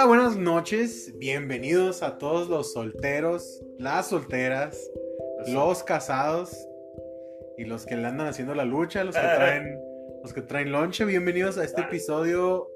Hola, buenas noches. Bienvenidos a todos los solteros, las solteras, los casados y los que le andan haciendo la lucha, los que traen, los que traen lonche. Bienvenidos a este episodio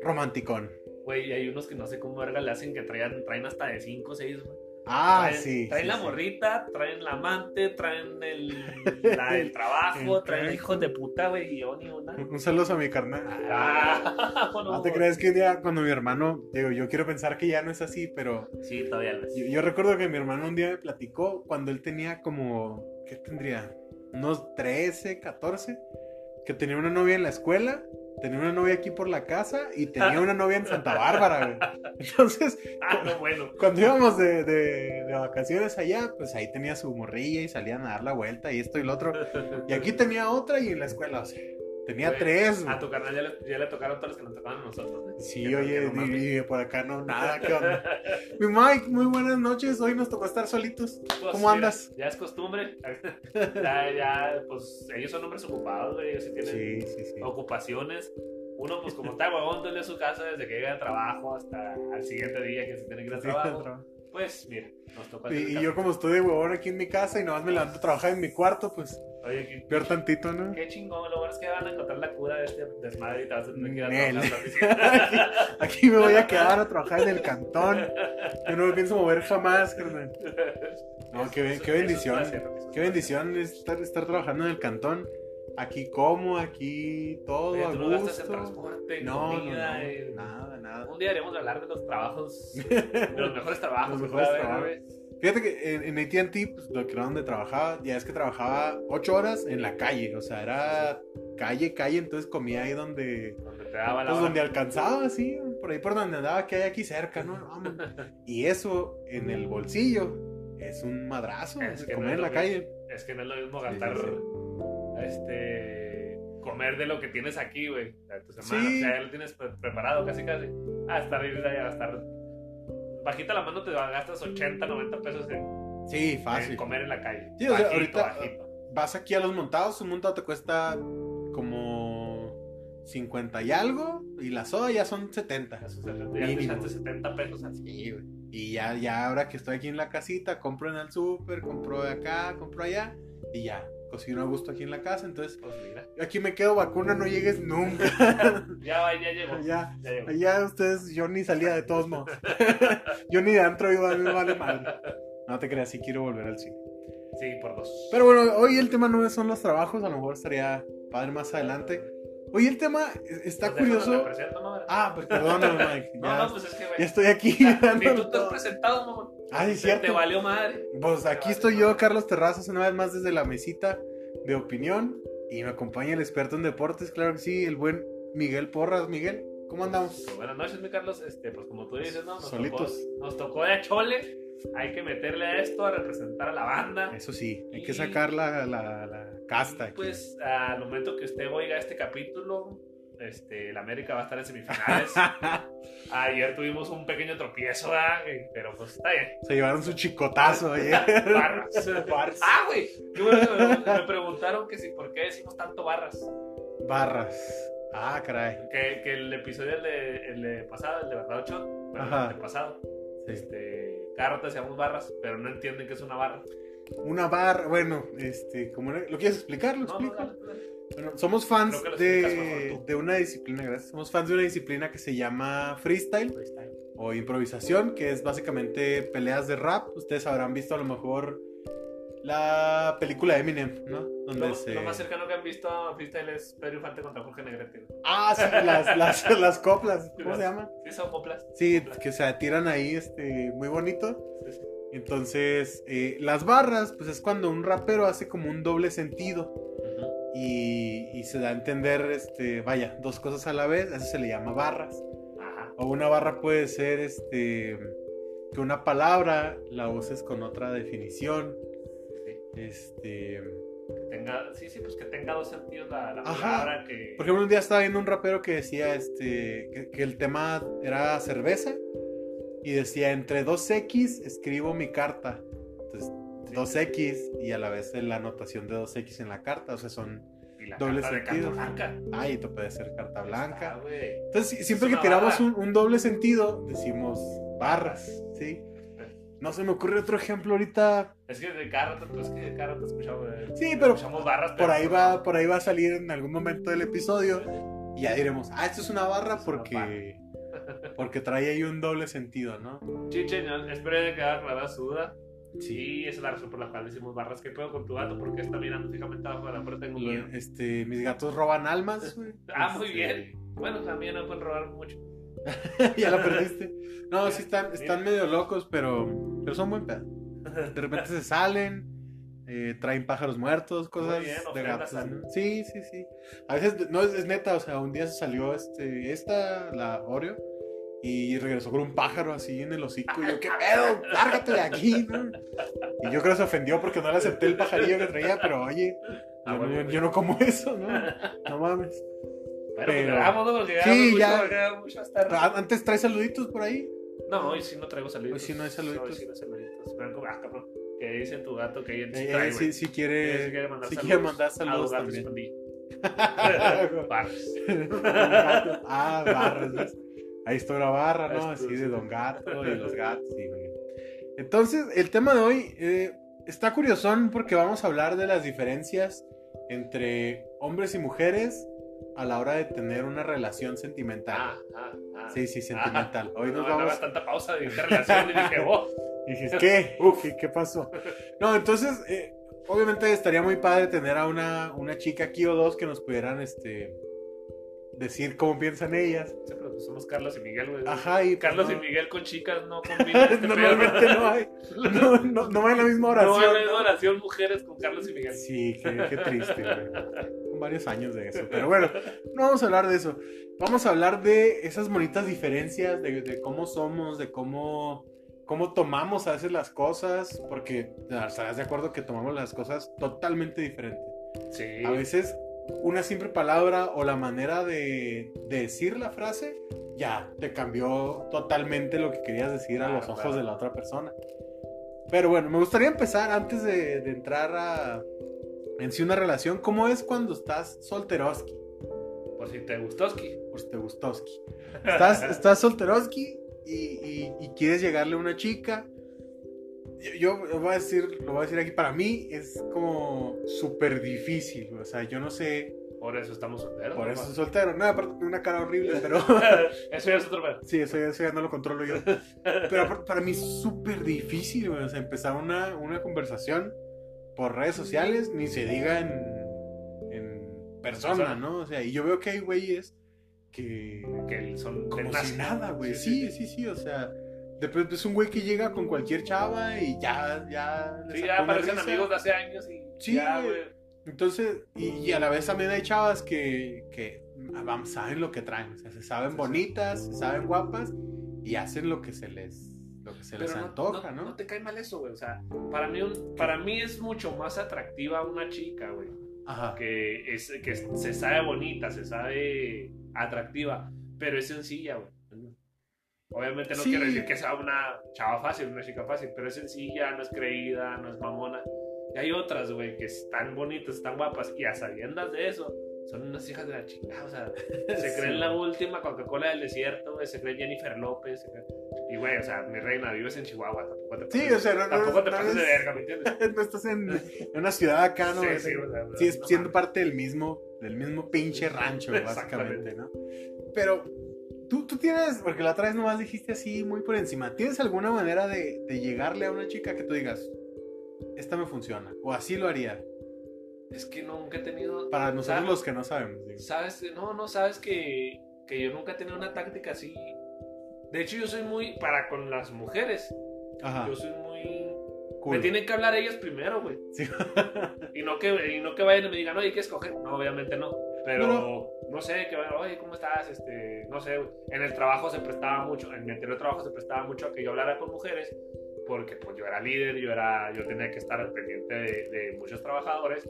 romanticón. Güey, hay unos que no sé cómo verga le hacen que traen, traen hasta de 5 o 6, güey. Ah, traen, sí. Traen sí, la sí. morrita, traen la amante, traen el, la del trabajo, traen hijos de puta, güey, y yo ni una. Un saludo a mi carnal. Ah, bueno, No te crees que un día cuando mi hermano, digo, yo quiero pensar que ya no es así, pero Sí, todavía lo es. yo, yo recuerdo que mi hermano un día me platicó cuando él tenía como, ¿qué tendría? Unos 13, 14, que tenía una novia en la escuela, tenía una novia aquí por la casa y tenía una novia en Santa Bárbara, güey. Entonces, Ah, no, bueno. cuando íbamos de, de- de vacaciones allá, pues ahí tenía su morrilla y salían a dar la vuelta y esto y lo otro. Y aquí tenía otra y en la escuela, o sea, tenía tres. A tu carnal ya le, ya le tocaron todos los que nos tocaban a nosotros. Sí, Que oye, no y, y por acá no, nada, ¿qué onda? Mi Mike, muy buenas noches, hoy nos tocó estar solitos. Pues, ¿Cómo mira, andas? Ya es costumbre. ya, ya, pues ellos son hombres ocupados, güey. Ellos sí tienen Sí, sí, sí. ocupaciones. Uno, pues como está huevón, todo el día a su casa desde que llega al trabajo hasta al siguiente día que se tiene que ir al trabajo. Pues, mira, nos hacer Y, yo como estoy de huevón aquí en mi casa y nomás me levanto a trabajar en mi cuarto, pues Oye, qué, peor tantito, ¿no? qué chingón. Lo bueno es que van a encontrar la cura de este desmadre y te vas a tener que ir a trabajar. Aquí me voy a quedar a trabajar en el cantón. Yo no me pienso mover jamás, carnal. No, qué, qué es bendición. placer, es Qué bendición estar, estar trabajando en el cantón. Aquí como, aquí todo Oye, a tú no gastas en gusto. transporte, No, no, comida. no, eh. nada, nada. Un día haremos hablar de los trabajos, de los mejores trabajos. Los mejores trabajos. Fíjate que en, en AT&T, pues, lo que era donde trabajaba, ya es que trabajaba ocho horas en la calle, o sea, era calle, calle, entonces comía ahí donde, Donde te daba la pues hora. donde alcanzaba, así, por ahí por donde andaba, que hay aquí cerca, ¿no? Vamos. Y eso en el bolsillo es un madrazo, Es que comer no en la calle. Es que no es lo mismo Sí, gastar, sí, este, comer de lo que tienes aquí, güey. A tu semana, Sí. o sea, ya lo tienes pre- preparado casi, casi. A estar ir a gastar. Bajita la mano te gastas 80, 90 pesos en, Sí, en fácil. comer en la calle. Sí, o sea, ahorita- bajito. Vas aquí a los montados, un montado te cuesta como 50 y algo, y la soda ya son 70. Esos 70, ya te Mínimo. echaste 70 pesos así. Sí, güey. Y ya, ya ahora que estoy aquí en la casita, compro en el súper, compro de acá, compro allá, y ya, cocino a gusto aquí en la casa. Entonces, Pues mira. aquí me quedo vacuna, no llegues nunca. Ya ya llegó. allá, Ya llegó. allá ustedes, yo ni salía de todos modos. yo ni de antro iba, a mí me vale madre. No te creas, sí quiero volver al cine. Sí, por dos. Pero bueno, hoy el tema no son los trabajos, a lo mejor estaría padre más adelante. Hoy el tema es- está Pues curioso. ¿no? Ah, pues perdóname, Mike. No, Ya, no, pues es que, güey. ya estoy aquí. Ni tú te has presentado, mamá. Ah, sí, cierto. Te valió madre. Pues aquí estoy yo, Carlos Terrazas, una vez más desde la mesita de opinión. Y me acompaña el experto en deportes, claro que sí, el buen Miguel Porras. Miguel, ¿cómo andamos? Pues buenas noches, mi Carlos. Este, pues como tú dices, ¿no? Nos Solitos. Tocó, nos tocó de chole. Hay que meterle a esto, a representar a la banda. Eso sí, hay Y- que sacar la, la, la casta. Aquí. Pues al momento que usted oiga este capítulo, este, el América va a estar en semifinales. Ayer tuvimos un pequeño tropiezo, ¿verdad? Eh, pero pues está bien. Se llevaron su chicotazo ayer. Barras. Barras. Ah, güey. Me, me preguntaron que si por qué decimos tanto barras. Barras. Ah, caray. Que, que el episodio el de, el de pasado, el de Verdad Ocho, bueno, Ajá. el de pasado, Sí. este, cada rato decíamos barras, pero no entienden qué es una barra. Una barra, bueno, este, ¿cómo era? ¿lo quieres explicar? ¿Lo No, explico? Bueno, somos fans de, de una disciplina, gracias. Somos fans de una disciplina que se llama freestyle. Freestyle. o improvisación, que es básicamente peleas de rap. Ustedes habrán visto a lo mejor la película de Eminem, ¿no? Donde Lo, se... lo más cercano que han visto a freestyle es Pedro Infante contra Jorge Negrete. Ah, sí, las, las, las coplas, ¿cómo Las- se llama? Sí, son coplas. Sí, que se tiran ahí, este, muy bonito. Sí, sí. Entonces, eh, las barras, pues es cuando un rapero hace como un doble sentido. Y, y se da a entender, este, vaya, dos cosas a la vez, eso se le llama barras. Ajá. O una barra puede ser, este, que una palabra la uses con otra definición. Sí. Este, Que tenga, sí, sí, pues que tenga dos sentidos la, la palabra que... por ejemplo, un día estaba viendo un rapero que decía, este, que, que el tema era cerveza y decía, entre 2X escribo mi carta. Entonces. 2X y a la vez la anotación de 2X en la carta, o sea, son Y la Doble carta de sentido. carta blanca. Ah, esto puede ser carta blanca. Entonces, si- siempre que tiramos un, un doble sentido, decimos barras, ¿sí? No se me ocurre otro ejemplo ahorita. Es que de cada rato, es que de cada rato escuchamos. eh, Sí, pero escuchamos barras, Por ahí va, por ahí va a salir en algún momento del episodio y ya diremos, ah, esto es una barra Es una porque porque trae ahí un doble sentido, ¿no? Chiche, no, espero que quede aclarada su duda. Sí. Esa es la razón por la cual decimos barras. ¿Qué pedo con tu gato? ¿Por qué está mirando fijamente abajo de la puerta? Tengo miedo. Este, mis gatos roban almas, güey. Ah, muy Este, bien. Bueno, también no pueden robar mucho. ya la perdiste. No, sí están, están medio locos, pero, pero son buen pedo. De repente se salen, eh, traen pájaros muertos, cosas bien, de gatos. Sí, sí, sí. A veces, no, es, es neta, o sea, un día se salió este, esta, la Oreo, y regresó con un pájaro así en el hocico. Y yo, ¿qué pedo? Lárgate de aquí, ¿no? Y yo creo que se ofendió porque no le acepté el pajarillo que traía, pero oye, Ah, yo, bueno, no, pues. yo no como eso, ¿no? No mames. Pero- pues grabamos, ¿no? Porque Sí, mucho, ya. mucho hasta Ah, Antes trae saluditos por ahí. No, hoy sí no traigo saluditos. Hoy sí no hay saluditos. Hoy sí no hay saluditos. Cómo- ah, cabrón. Que dice tu gato que él sí Eh, trae, eh, sí, sí quiere, Sí quiere mandar sí saludos quiere mandar a saludos los gatos también. Barras. ah, barras. Ahí está una barra, ¿no? Así sí. de Don Gato y los gatos. sí. Entonces, el tema de hoy eh, está curiosón porque vamos a hablar de las diferencias entre hombres y mujeres a la hora de tener una relación sentimental. Ah, ah, ah. Sí, sí, sentimental. Hoy no, nos no vamos. hagas tanta pausa de relación y dije, oh, Y dices, ¿qué? ¿Qué, qué pasó? No, entonces, eh, obviamente estaría muy padre tener a una, una chica aquí o dos que nos pudieran este, decir cómo piensan ellas. Pues somos Carlos y Miguel, güey. Ajá, y Carlos no, y Miguel con chicas no combinan este. Normalmente no hay. No, no, no va en la misma No oración. hay una oración mujeres con Carlos y Miguel. Sí, qué, qué triste, güey. Varios años de eso. Pero bueno, no vamos a hablar de eso. Vamos a hablar de esas bonitas diferencias, de, de cómo somos, de cómo, cómo tomamos a veces las cosas, porque estarás de acuerdo que tomamos las cosas totalmente diferentes. Sí. A veces una simple palabra o la manera de, de decir la frase ya te cambió totalmente lo que querías decir a Claro, los ojos claro. de la otra persona. Pero bueno, me gustaría empezar antes de, de entrar a en sí una relación. ¿Cómo es cuando estás solteroski? Por si te gustó, Ski. Pues te gustoski. Estás, estás solteroski y, y- y quieres llegarle a una chica. Yo, yo voy a decir, lo voy a decir aquí, para mí es como súper difícil. O sea, yo no sé, Por eso estamos solteros. por eso soy soltero. No, aparte tengo una cara horrible, pero eso ya es otro pedo. sí, eso, eso ya no lo controlo yo. Pero para, para mí es súper difícil. O sea, empezar una, una conversación por redes sociales, ni se diga en, en persona, Persona. ¿no? O sea, y yo veo que hay güeyes que Que son como si nada, güey. Sí, sí, sí, o sea, de pronto es un güey que llega con cualquier chava y ya, ya. Sí, ya parecen amigos de hace años y Sí, ya, güey. Entonces, y, y a la vez también hay chavas que, que vamos, saben lo que traen, o sea, se saben bonitas, se saben guapas y hacen lo que se les, lo que se les Pero antoja, ¿no? No te cae mal eso, güey. O sea, para mí, un- para mí es mucho más atractiva una chica, güey. Ajá. Que, es, que se sabe bonita, se sabe atractiva, pero es sencilla, güey. Obviamente no Sí. quiero decir que sea una chava fácil, una chica fácil, pero es sencilla, no es creída, no es mamona. Y hay otras, güey, que están bonitas, están guapas, y a sabiendas de eso, son unas hijas de la chingada. O sea, se Sí. creen la última Coca-Cola del desierto, güey, se creen Jennifer López. se creen- Y, güey, o sea, mi reina, vives en Chihuahua, tampoco te Sí, pases- o sea, no- no- tampoco te no pases de verga, ¿me entiendes? no estás en, en una ciudad acá, ¿no? Sí, sí, o sea, sí, siendo parte del mismo, del mismo pinche rancho, básicamente, ¿no? Pero tú, tú tienes, porque la otra vez nomás dijiste así muy por encima, ¿tienes alguna manera de, de llegarle a una chica que tú digas, esta me funciona, o así lo haría? Es que nunca he tenido. Para nosotros ¿sabes? los que no sabemos. digo. Sabes, no, no, sabes que, que yo nunca he tenido una táctica así. De hecho, yo soy muy. Para con las mujeres, Ajá, yo soy muy. cool. Me tienen que hablar ellas primero, güey. Sí. Y no que, y no que vayan y me digan, oye, ¿qué escoger? No, obviamente no. Pero No, no, sé, que oye, ¿cómo estás? Este, no sé, en el trabajo se prestaba mucho, en mi anterior trabajo se prestaba mucho a que yo hablara con mujeres, porque pues yo era líder, yo, era, yo tenía que estar al pendiente de, de muchos trabajadores,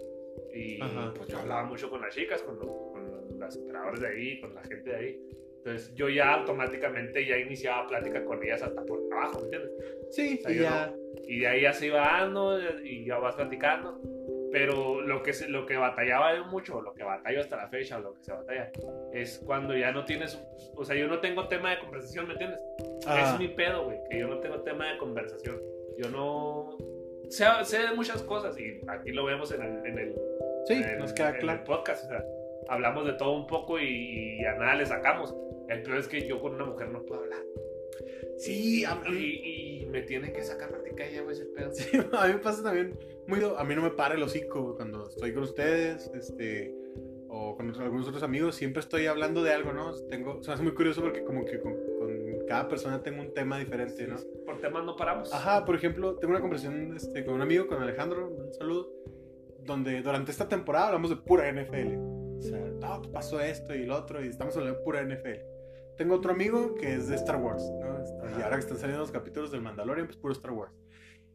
y Ajá. pues yo hablaba mucho con las chicas, con, los, con las operadoras de ahí, con la gente de ahí. Entonces yo ya automáticamente ya iniciaba plática con ellas hasta por trabajo, ¿me entiendes? Sí, O sea, y ya. Y de ahí ya se iba dando y ya vas platicando. Pero lo que, se, lo que batallaba yo mucho, lo que batallo hasta la fecha, o lo que se batalla, es cuando ya no tienes. O sea, yo no tengo tema de conversación, ¿me entiendes? Ah. Es mi pedo, güey, que yo no tengo tema de conversación. Yo no. Sé, sé de muchas cosas y aquí lo vemos en el, en el, Sí, en el- nos queda en el claro. podcast. O sea, hablamos de todo un poco y, y a nada le sacamos. El peor es que yo con una mujer no puedo hablar. Sí, mí, Y, y me tiene que sacar plática ella, güey, ese pedo. sí, a mí me pasa también muy... A mí no me para el hocico cuando estoy con ustedes, este... O con otros- algunos otros amigos, siempre estoy hablando de algo, ¿no? Tengo, se me hace muy curioso porque como que con, con cada persona tengo un tema diferente, ¿no? Por temas no paramos. Ajá, por ejemplo, tengo una conversación este, con un amigo, con Alejandro, un saludo, donde durante esta temporada hablamos de pura NFL. O sea, no, pasó esto y lo otro, y estamos hablando de pura NFL. Tengo otro amigo que es de Star Wars, ¿no? Este, Y ahora que están saliendo los capítulos del Mandalorian, pues puro Star Wars.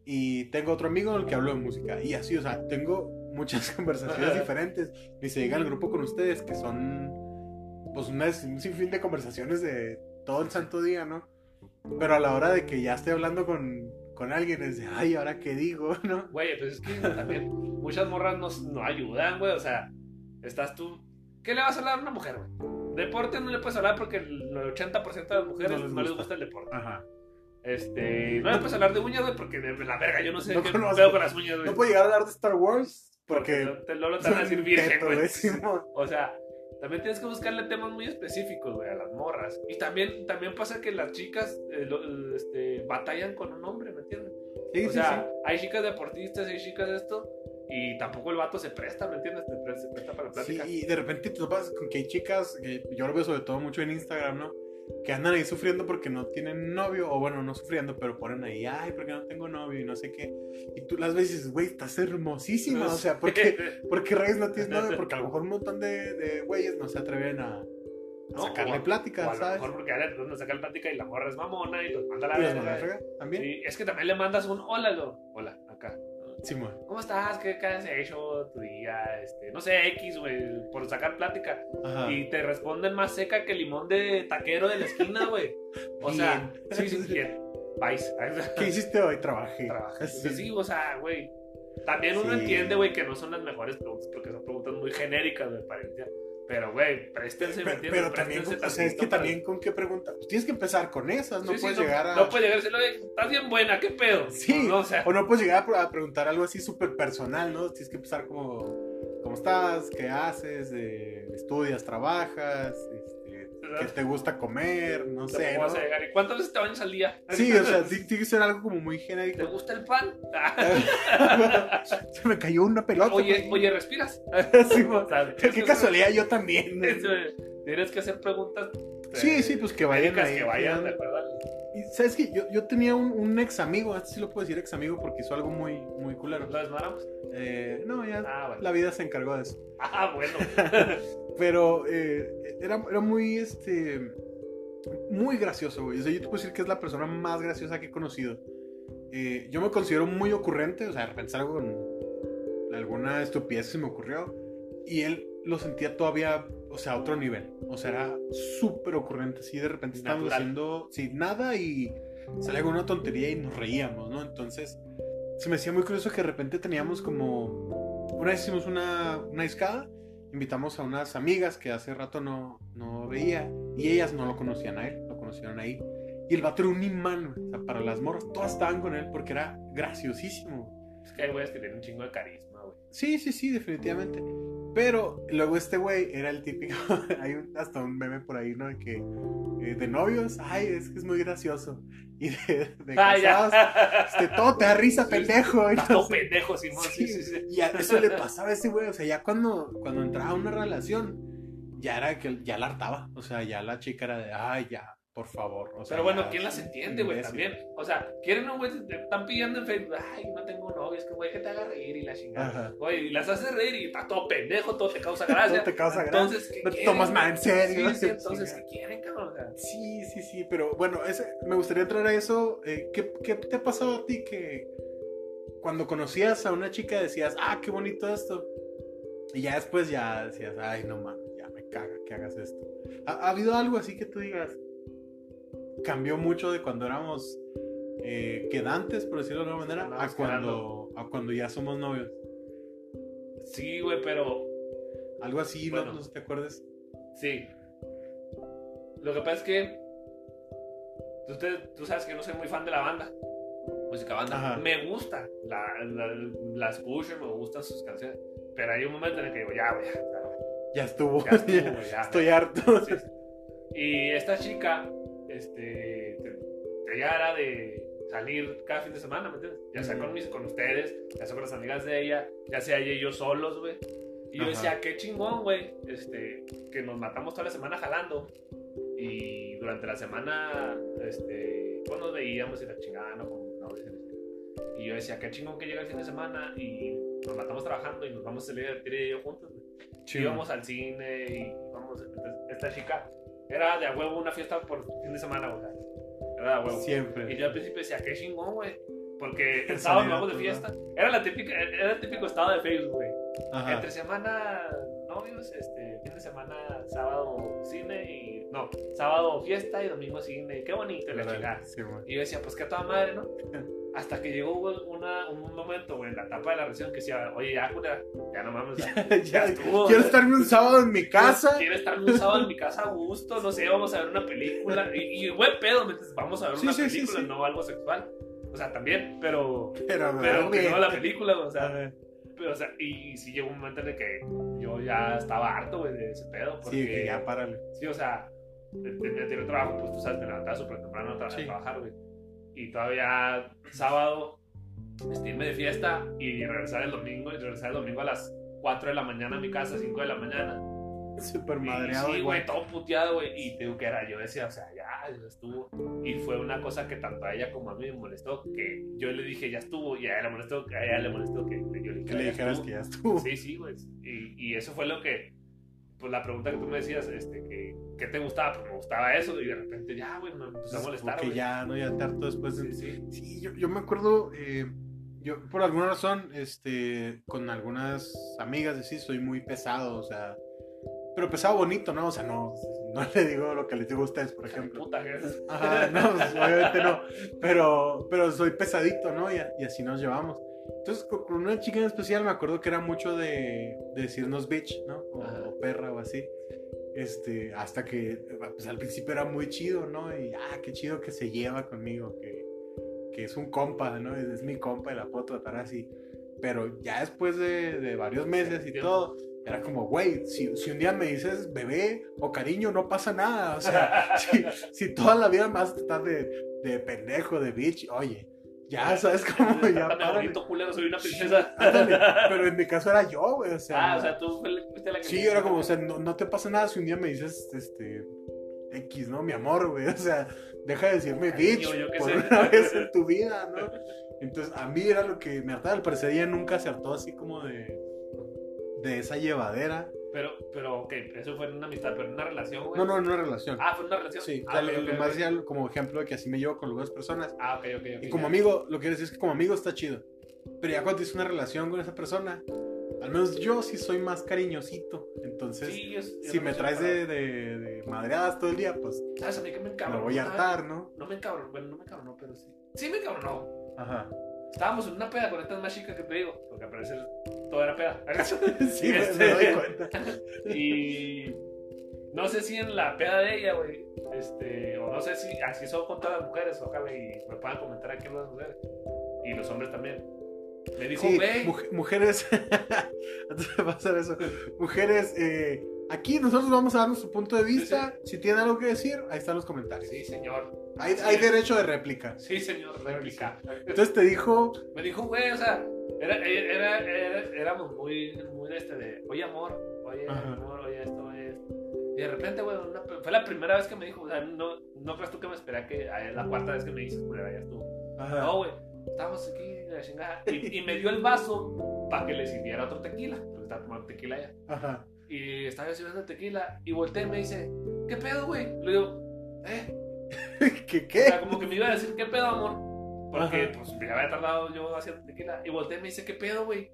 Y tengo otro amigo en el que hablo de música. Y así, o sea, tengo muchas conversaciones diferentes. Y se llega al grupo con ustedes que son, pues, un sinfín de conversaciones de todo el santo día, ¿no? Pero a la hora de que ya estoy hablando con, con alguien es de, ay, ¿ahora qué digo? ¿No? Güey, pues es que también muchas morras nos, no ayudan, güey. O sea, estás tú. ¿Qué le vas a hablar a una mujer, güey? Deporte no le puedes hablar porque el 80% de las mujeres No no les les, gusta. gusta. el deporte. Ajá. Este, no le puedes hablar de uñas, güey, porque de la verga, yo no sé No qué conozco. pedo con las uñas, güey. No puedo llegar a hablar de Star Wars porque porque... te, luego te van a decir virgen, güey. O sea, también tienes que buscarle temas muy específicos, güey, a las morras. Y también, también pasa que las chicas eh, lo- este, batallan con un hombre, ¿me entiendes? Sí, o sí, sea, sí. hay chicas deportistas, hay chicas de esto, y tampoco el vato se presta, ¿me entiendes? Se presta para la Sí, y de repente te topas con que hay chicas, que yo lo veo sobre todo mucho en Instagram, ¿no? Que andan ahí sufriendo porque no tienen novio, o bueno, no sufriendo, pero ponen ahí, ay, porque no tengo novio y no sé qué. Y tú las ves y dices, güey, estás hermosísima, o sea, ¿por qué, ¿por qué rayos no tienes novio? Porque a lo mejor un montón de, de güeyes no se atreven a, No, sacarle o- plática, o a lo ¿sabes? mejor porque a él no saca la plática y la morra es mamona y los manda a la Y verga. también. Sí, es que también le mandas un hola, lo, hola, acá. ¿Cómo estás? ¿Qué, has hecho tu día? Este, no sé, X, güey, por sacar plática. Ajá. Y te responden más seca que limón de taquero de la esquina, güey. O sea, Bien. sí, sí, bien. Vais. ¿Qué hiciste hoy? Trabajé. Trabajas. Sí. Sí, o sea, güey. También uno Sí. entiende, güey, que no son las mejores preguntas porque son preguntas muy genéricas, para iniciar. Pero, güey, préstense, ¿me Pero, entiendes? pero también, Préstense o sea, es que para- también con qué pregunta. Pues tienes que empezar con esas, no Sí, sí, puedes llegar a. No puedes llegar a decirle, estás bien buena, ¿qué pedo? Sí, No, o sea, O no puedes llegar a preguntar algo así súper personal, ¿no? Tienes que empezar como, ¿cómo estás? ¿Qué haces? Eh, ¿Estudias? ¿Trabajas? Este, ¿Qué te gusta comer? No ¿cómo sé, cuántas veces te bañas al día? Sí, o sea, tiene que ser algo como muy ¿Te genérico. gusta el pan? Se me cayó una pelota. oye, oye, ¿respiras? Sí, mo- O sea, tienes Qué que casualidad, yo también. Tienes que hacer preguntas. Sí, sí, pues que vayan ahí, que vayan. Y sabes que yo, yo tenía un, un ex amigo, este sí lo puedo decir ex amigo porque hizo algo muy, muy culero. ¿Lo desmaramos? Eh, no, ya Ah, bueno. la vida se encargó de eso. Ah, bueno. Pero eh, era, era muy, este, muy gracioso, güey. O sea, yo te puedo decir que es la persona más graciosa que he conocido. Eh, yo me considero muy ocurrente, o sea, de repente salgo con alguna estupidez que se me ocurrió. Y él lo sentía todavía, o sea, a otro nivel. O sea, era súper ocurrente. Sí, de repente estábamos Natural. haciendo, sí, nada y salía con una tontería y nos reíamos, ¿no? Entonces, se me hacía muy curioso que de repente teníamos como... Una vez hicimos una, una discada, invitamos a unas amigas que hace rato no, no veía y ellas no lo conocían a él, lo conocieron ahí. Y el vato era un imán, o sea, para las morras, todas estaban con él porque era graciosísimo. Es que hay güeyes que tienen un chingo de carisma, güey. Sí, sí, sí, definitivamente. Pero luego este güey era el típico, hay un- hasta un meme por ahí, ¿no? De que eh, de novios, ay, es que es muy gracioso. Y de, de Ah, casados, este, todo te da risa, pendejo. Estás todo Entonces- pendejo, Simón. Sí, sí, sí. Y a eso le pasaba a ese güey. O sea, ya cuando, cuando entraba a una relación, ya era que ya la hartaba. O sea, ya la chica era de, ay, ya, por favor. O sea, Pero bueno, ¿quién las entiende, güey? También. O sea, quieren un güey, te están pidiendo en Facebook, ay, no tengo novio, es que güey, que te haga reír y la chingada. Oye, y las haces reír y está todo pendejo, todo te causa gracia. Todo te causa gracia. Entonces, ¿qué No te tomas nada en serio. Sí, sí, entonces. ¿qué quieren, cabrón? Sí, sí, sí, pero bueno, ese, me gustaría entrar a eso. Eh, ¿qué, qué te ha pasado a ti que cuando conocías a una chica decías, ah, qué bonito esto? Y ya después ya decías, ay, no mames, ya me caga que hagas esto. ¿Ha, ha habido algo así que tú digas, cambió mucho de cuando éramos eh, quedantes, por decirlo de alguna manera, a cuando, a cuando ya somos novios? Sí, güey, pero. Algo así, Bueno. no, te acuerdas. Sí. Lo que pasa es que. Usted, tú sabes que no soy muy fan de la banda. Música banda. Ajá. Me gusta. La, la, la escucho, me gustan sus canciones. Pero hay un momento en el que digo, ya, güey, ya, Ya estuvo. ya estuvo, ya. Estoy harto. Sí, sí. Y esta chica, este, era de salir cada fin de semana, ¿me entiendes? Ya sea con, mis, con ustedes, ya sea con las amigas de ella, ya sea ella y yo solos, güey. Y yo Ajá. decía, qué chingón, güey, este, que nos matamos toda la semana jalando. Y durante la semana, este, pues nos veíamos y la chingada, ¿no? No. Y yo decía, qué chingón que llega el fin de semana y nos matamos trabajando y nos vamos a salir a divertir y yo juntos, güey íbamos al cine y vamos, esta chica era de a huevo una fiesta por fin de semana, sea, era de a huevo. Siempre. Y yo al principio decía, qué chingón, güey, porque el sábado nos vamos de fiesta. Era, la típica, era el típico estado de Facebook, güey. Entre semana novios, este, fin de semana sábado cine y, no, sábado fiesta y domingo cine, y qué bonito, y la chingada. Sí. Y yo decía, pues qué a toda madre, ¿no? Hasta que llegó una, un momento, güey, en la etapa de la relación que decía, oye, ya, culera, ya no mames, ya, ya Ya, estuvo. quiero estarme un sábado en mi casa. Quiero estar un sábado en mi casa a gusto, no sé, vamos a ver una película. Y, y buen pedo, vamos a ver Sí, una sí, película, no algo sexual. O sea, también, pero, Pero, pero que no la película, o sea, pero, o sea, y sí llegó un momento en el que yo ya estaba harto, güey, de ese pedo. Porque, Sí, que ya párale. sí, o sea, en mi anterior trabajo, pues tú sabes, me levantaba súper temprano a, Sí. trabajar, güey. Y todavía sábado, este, irme de fiesta y regresar el domingo, y regresar el domingo a las 4 de la mañana a mi casa, 5 de la mañana. Súper madreado. sí, güey, todo puteado, güey. Y te digo que era, yo decía, o sea, ya, ya estuvo. Y fue una cosa que tanto a ella como a mí me molestó, que yo le dije, ya estuvo, y a ella le molestó, que a ella le molestó que yo le Que le "Ya dijeras estuvo". que ya estuvo. Sí, sí, güey. Y, y eso fue lo que, pues la pregunta que tú me decías, este, que, ¿qué te gustaba? Pues me gustaba eso, y de repente ya, güey, me empezó a molestar, Porque ya, ¿no? Ya harto después de... Sí, sí. Sí, yo, yo me acuerdo, eh, yo por alguna razón, este, con algunas amigas, sí, soy muy pesado, o sea, pero pesado bonito, ¿no? O sea, no, no le digo lo que les digo a ustedes, por ejemplo. Puta, es. Ajá, no, pues, obviamente no, pero, pero soy pesadito, ¿no? Y, y así nos llevamos. Entonces, con, una chica en especial me acuerdo que era mucho de, de decirnos bitch, ¿no? O, o perra o así. Este, hasta que, pues al principio era muy chido, ¿no? Y, ah, qué chido que se lleva conmigo, que, que es un compa, ¿no? Es, mi compa y la puedo tratar así. Pero ya después de, de varios meses y todo, era como, güey, si, si un día me dices bebé o cariño, no pasa nada. O sea, si, si toda la vida a tratar de, de pendejo, de bitch, oye, ya sabes cómo, ya Trátame bonito, culero, soy una princesa. Ándale, Pero en mi caso era yo, güey, o sea. Ah, o sea, tú fuiste la que Sí, era como, o sea, no, no te pasa nada si un día me dices, este, X, ¿no? Mi amor, güey, o sea, deja de decirme bitch yo por sé. una vez en tu vida, ¿no? Entonces, a mí era lo que me hartaba, al parecer ella nunca hartó así como de, de esa llevadera. Pero, pero, ok, eso fue en una amistad, pero en una relación, güey. No, no, en una relación. Ah, fue en una relación. Sí, o ah, sea, ok, lo- ok, lo más ok. decía como ejemplo de que así me llevo con algunas personas. Ah, ok, ok, ok. Y como ya. amigo, lo que quiero decir es que como amigo está chido. Pero ya cuando tienes una relación con esa persona, al menos yo sí soy más cariñosito. Entonces, Sí, yo- yo si no me traes de, de, de madreadas todo el día, pues ¿Sabes a mí que me me encabronó? voy a hartar, ¿no? No me encabronó, bueno, no me encabronó, pero sí. Sí me encabronó. Ajá. Estábamos en una peda con estas más chicas que te digo, porque al parecer todo era peda. Sí, me- Este- me doy cuenta. y no sé si en la peda de ella, güey, este, o no sé si así son con todas las mujeres, ojalá y me puedan comentar aquí las mujeres y los hombres también. Me dijo, Sí, güey, muj- mujeres, antes de pasar eso, mujeres, eh, aquí nosotros vamos a dar nuestro punto de vista. Si tienen algo que decir, ahí están los comentarios. sí, señor, Hay, hay derecho de réplica. sí, señor, réplica. Entonces te dijo, Me dijo, güey, o sea, era, era, era- éramos muy, muy de este de, oye, amor, oye, Ajá. amor, oye, esto, oye, esto. Y de repente, güey, una- fue la primera vez que me dijo, o sea, no, no creas tú que me esperé que la cuarta vez que me dices, güey, ya estuvo. Ajá. No, güey, estábamos aquí, la chingada. Y, y me dio el vaso para que le sirviera otro tequila, porque estaba tomando tequila ya. Ajá. Y estaba sirviendo tequila, y volteé y me dice, ¿qué pedo, güey? Le digo, ¿eh? ¿Qué O qué? sea, como que me iba a decir, ¿qué pedo, amor? Porque, Ajá. pues, me había tardado yo haciendo tequila. Y volteé y me dice, ¿qué pedo, güey?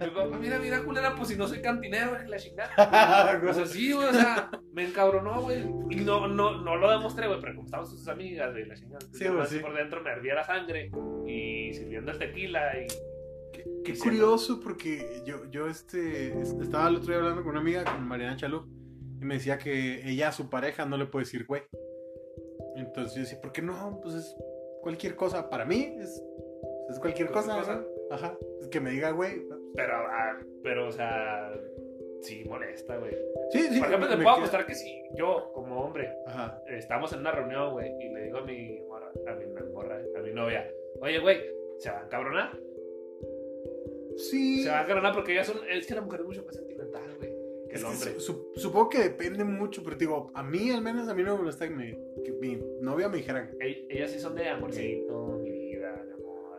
Mi papá, mira, mira, culera, pues si no soy cantinero, güey, la chingada. O sea, sí, güey, o sea, me encabronó, güey. Y no, no, no lo demostré, güey, pero como estaban sus amigas, güey, la chingada. Sí, güey, sí. por dentro me hervía la sangre y sirviendo el tequila y Qué, qué Diciendo- curioso, porque yo, yo este, es- estaba el otro día hablando con una amiga, con Mariana Chalú, y me decía que ella a su pareja no le puede decir güey. Entonces yo decía, ¿por qué no? Pues es cualquier cosa. Para mí es, es cualquier cosa, ¿no? Ajá. Que me diga güey. Pero, ah, pero, o sea, sí molesta, güey. Sí, sí. Por ejemplo, te puedo queda- apostar que si yo, como hombre, Ajá. estamos en una reunión, güey, y le digo a mi morra, a mi morra, a mi novia, oye, güey, ¿se va a encabronar? Sí. Se va a encabronar porque ella son, es que la mujer es mucho más sentimental, güey, que el hombre. su- su- supongo que depende mucho, pero digo, a mí al menos, a mí no me molesta que, me- que mi novia me dijera. Ell- Ellas sí son de amorcito,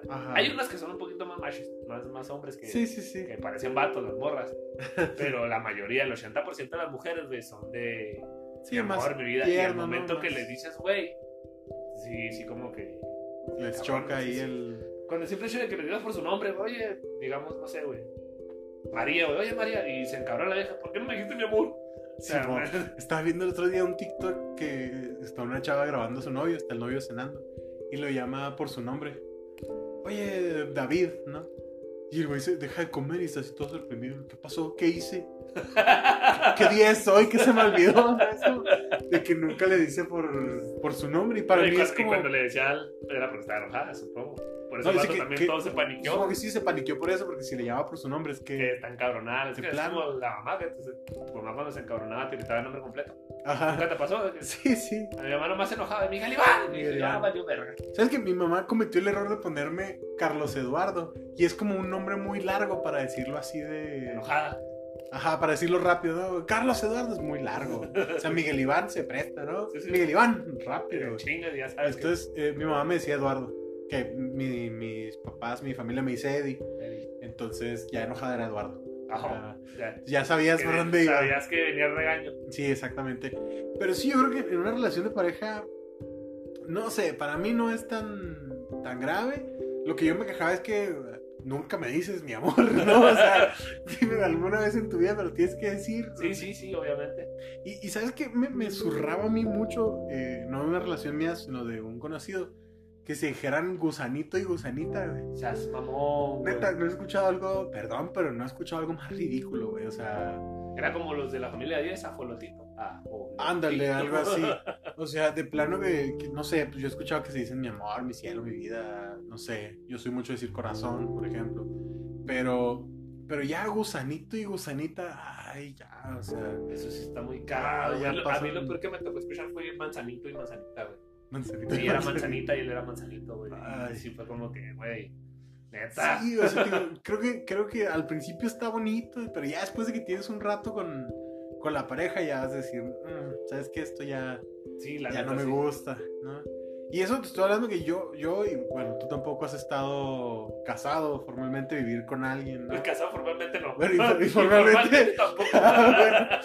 Ajá. Hay unas que son un poquito más machos, más, más hombres que, Sí, sí, sí. que parecen vatos, las morras. Pero la mayoría, el 80% de las mujeres, güey, son de Sí, mi amor, mi vida. y tierno, al ¿no? momento que Más- le dices, güey, sí, sí, como que. Les cabrón, choca ahí sí. el. Con el simple hecho de que le digas por su nombre, oye, digamos, no sé, güey. María, güey, oye María, y se encabró la vieja, ¿por qué no me dijiste mi amor? O sea, Sí, Estaba viendo el otro día un TikTok que está una chava grabando a su novio, está el novio cenando, y lo llama por su nombre. Oye, David, ¿no? Y el güey se deja de comer y está así todo sorprendido. ¿Qué pasó? ¿Qué hice? ¿Qué día es hoy? ¿Qué se me olvidó? Eso, de que nunca le dice por, por su nombre. Y para y, mí es y como. cuando le decía, al- era porque estaba enojada, supongo. Por eso No, que- también que- todo se paniqueó. Supongo que sí se paniqueó por eso, porque si le llama por su nombre es Que que. está encabronada. Es, que es como la mamá, que tu mamá cuando se encabronaba te gritaba el nombre completo. Ajá. ¿Nunca te pasó? Sí, sí. A mi mamá nomás se enojaba de Miguel Iván. Y dije, ah, Iván. valió verga. ¿Sabes que mi mamá cometió el error de ponerme Carlos Eduardo? Y es como un nombre muy largo para decirlo así de. Enojada. Ajá, para decirlo rápido, ¿no? Carlos Eduardo es muy largo. O sea, Miguel Iván se presta, ¿no? Sí, sí. Miguel Iván, rápido. Chingas, ya sabes. que- Entonces, eh, mi mamá me decía Eduardo. Que mi- mis papás, mi familia me dice Eddie. Entonces, ya enojada era Eduardo. Ajá. Ya. ya sabías Que por dónde iba. Sabías que venía el regaño. Sí, exactamente. Pero sí, yo creo que en una relación de pareja, no sé, para mí no es tan, tan grave. Lo que yo me quejaba es que nunca me dices mi amor, ¿no? O sea, dime alguna vez en tu vida me lo tienes que decir. Sí, sí, sí, obviamente. Y, y ¿sabes qué? Me, me zurraba a mí mucho, eh, no de una relación mía, sino de un conocido, que se dijeran gusanito y gusanita, güey. O sea, mamón. güey. Neta, no he escuchado algo, perdón, pero no he escuchado algo más ridículo, güey. O sea, Era como los de la familia 10, afolotito. Ah, o- Ándale, algo así. O sea, de plano que, que, no sé, pues yo he escuchado que se dicen mi amor, mi cielo, mi vida, no sé. Yo soy mucho de decir corazón, por ejemplo. Pero, pero ya gusanito y gusanita, ay, ya, o sea, Eso sí está muy cagado. Ah, ya. Lo- a mí lo peor que me tocó escuchar fue manzanito y manzanita, güey. Manzanita. Sí, era manzanita y él era manzanito, güey. Ay. Y sí fue como que, güey, neta. Sí, o sea, digo, creo que, creo que al principio está bonito, pero ya después de que tienes un rato con, con la pareja, ya vas a decir, "Mm, ¿sabes qué? Esto ya, Sí, la ya neta, no me sí. gusta, ¿no? Y eso te estoy hablando que yo, yo, y bueno, tú tampoco has estado casado formalmente, vivir con alguien, ¿no? El casado formalmente no. Bueno, y- y formalmente- tampoco. Ah,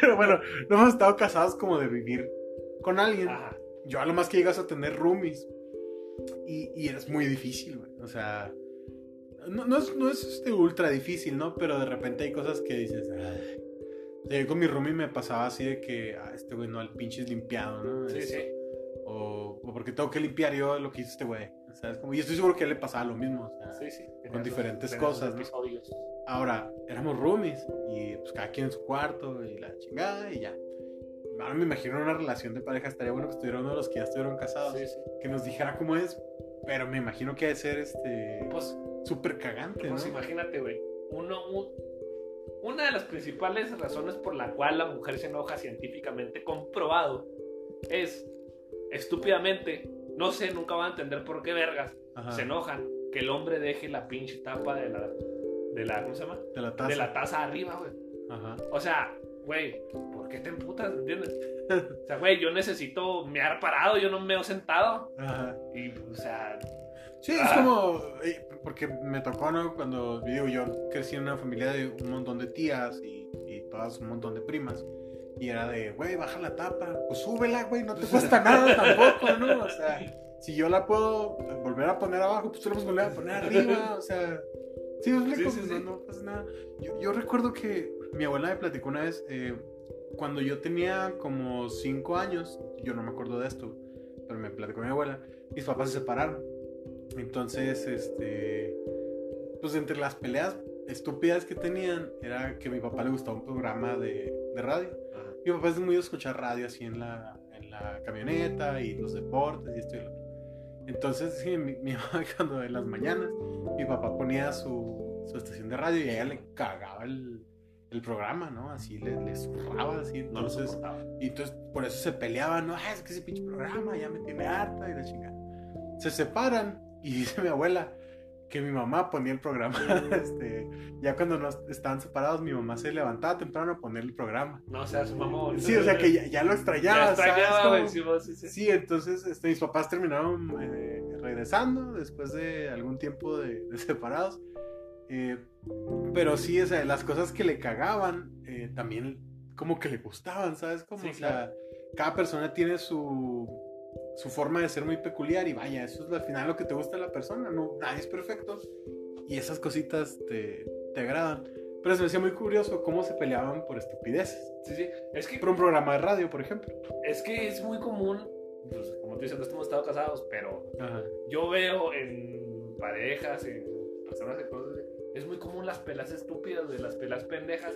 Pero bueno, no hemos estado casados como de vivir con alguien. Ajá. Yo a lo más que llegas a tener roomies. Y, y es muy difícil, güey. O sea, no, no es, no es este, ultra difícil, ¿no? Pero de repente hay cosas que dices, "Ay". O sea, yo con mi roomie me pasaba así de que, ah, este güey no, el pinche es limpiado, ¿no? Sí, Es- sí. O, o porque tengo que limpiar yo lo que hizo este güey. ¿Sabes? Como, y estoy seguro que a él le pasaba lo mismo. o sea, Sí, sí. Con diferentes sus cosas, ¿no? Ahora, éramos roomies y pues cada quien en su cuarto y la chingada y ya. Ahora me imagino una relación de pareja, estaría bueno que estuviera uno de los que ya estuvieron casados, Sí, sí. que nos dijera cómo es, pero me imagino que ha de ser este Pues, súper cagante, ¿no? pues imagínate, güey. Uno, un- una de las principales razones por la cual la mujer se enoja científicamente comprobado es estúpidamente, no sé, nunca van a entender por qué vergas Ajá, se enojan que el hombre deje la pinche tapa de la, de la, ¿cómo se llama? de la taza. De la taza arriba, güey. Ajá. O sea, güey, ¿por qué te emputas? ¿Entiendes? O sea, güey, yo necesito mear parado, yo no meo sentado. Ajá. Y, o sea, Sí, es Ah. como, eh, porque me tocó, ¿no? Cuando, digo, yo crecí en una familia de un montón de tías y, y todas un montón de primas. Y era de, güey, baja la tapa, pues súbela, güey, no te cuesta nada tampoco, ¿no? O sea, si yo la puedo volver a poner abajo, pues tú la puedes volver a poner arriba, o sea, sí, Sí, sí, no, sí. no pasa nada. Yo, yo recuerdo que mi abuela me platicó una vez, eh, cuando yo tenía como 5 años, yo no me acuerdo de esto, pero me platicó mi abuela, mis papás se separaron. Entonces, este, pues entre las peleas estúpidas que tenían, era que a mi papá le gustaba un programa de, de radio. Ajá. Mi papá es muy de escuchar radio así en la, en la camioneta y los deportes y esto y lo otro. Entonces, sí, mi, mi mamá cuando en las mañanas, mi papá ponía su, su estación de radio y a ella le cagaba el, el programa, ¿no? Así le, le zurraba, así. Entonces, y entonces por eso se peleaban, ¿no? Ah, es que ese pinche programa ya me tiene harta y la chingada. Se separan y dice mi abuela que mi mamá ponía el programa. este, ya cuando nos estaban separados, mi mamá se levantaba temprano a poner el programa. No, o sea, su mamá. Sí, o sea que ya, ya lo extrañaba. Ya ¿sabes? extrañaba, Como-. Sí, vos, sí, sí. Sí, entonces este, mis papás terminaron eh, regresando después de algún tiempo de, de separados. Eh, pero sí, o sea, las cosas que le cagaban eh, también como que le gustaban, ¿sabes? Como, Sí, o sea, claro. cada persona tiene su, su forma de ser muy peculiar y vaya, eso es al final lo que te gusta de la persona, no, nadie es perfecto y esas cositas te, te agradan. Pero se me hacía muy curioso cómo se peleaban por estupideces. Sí, sí. Es que, Por un programa de radio, por ejemplo. es que es muy común. Pues, como tú dices, no hemos estado casados, pero Ajá. yo veo en parejas, en personas que cosas, es muy común las pelas estúpidas, de las pelas pendejas.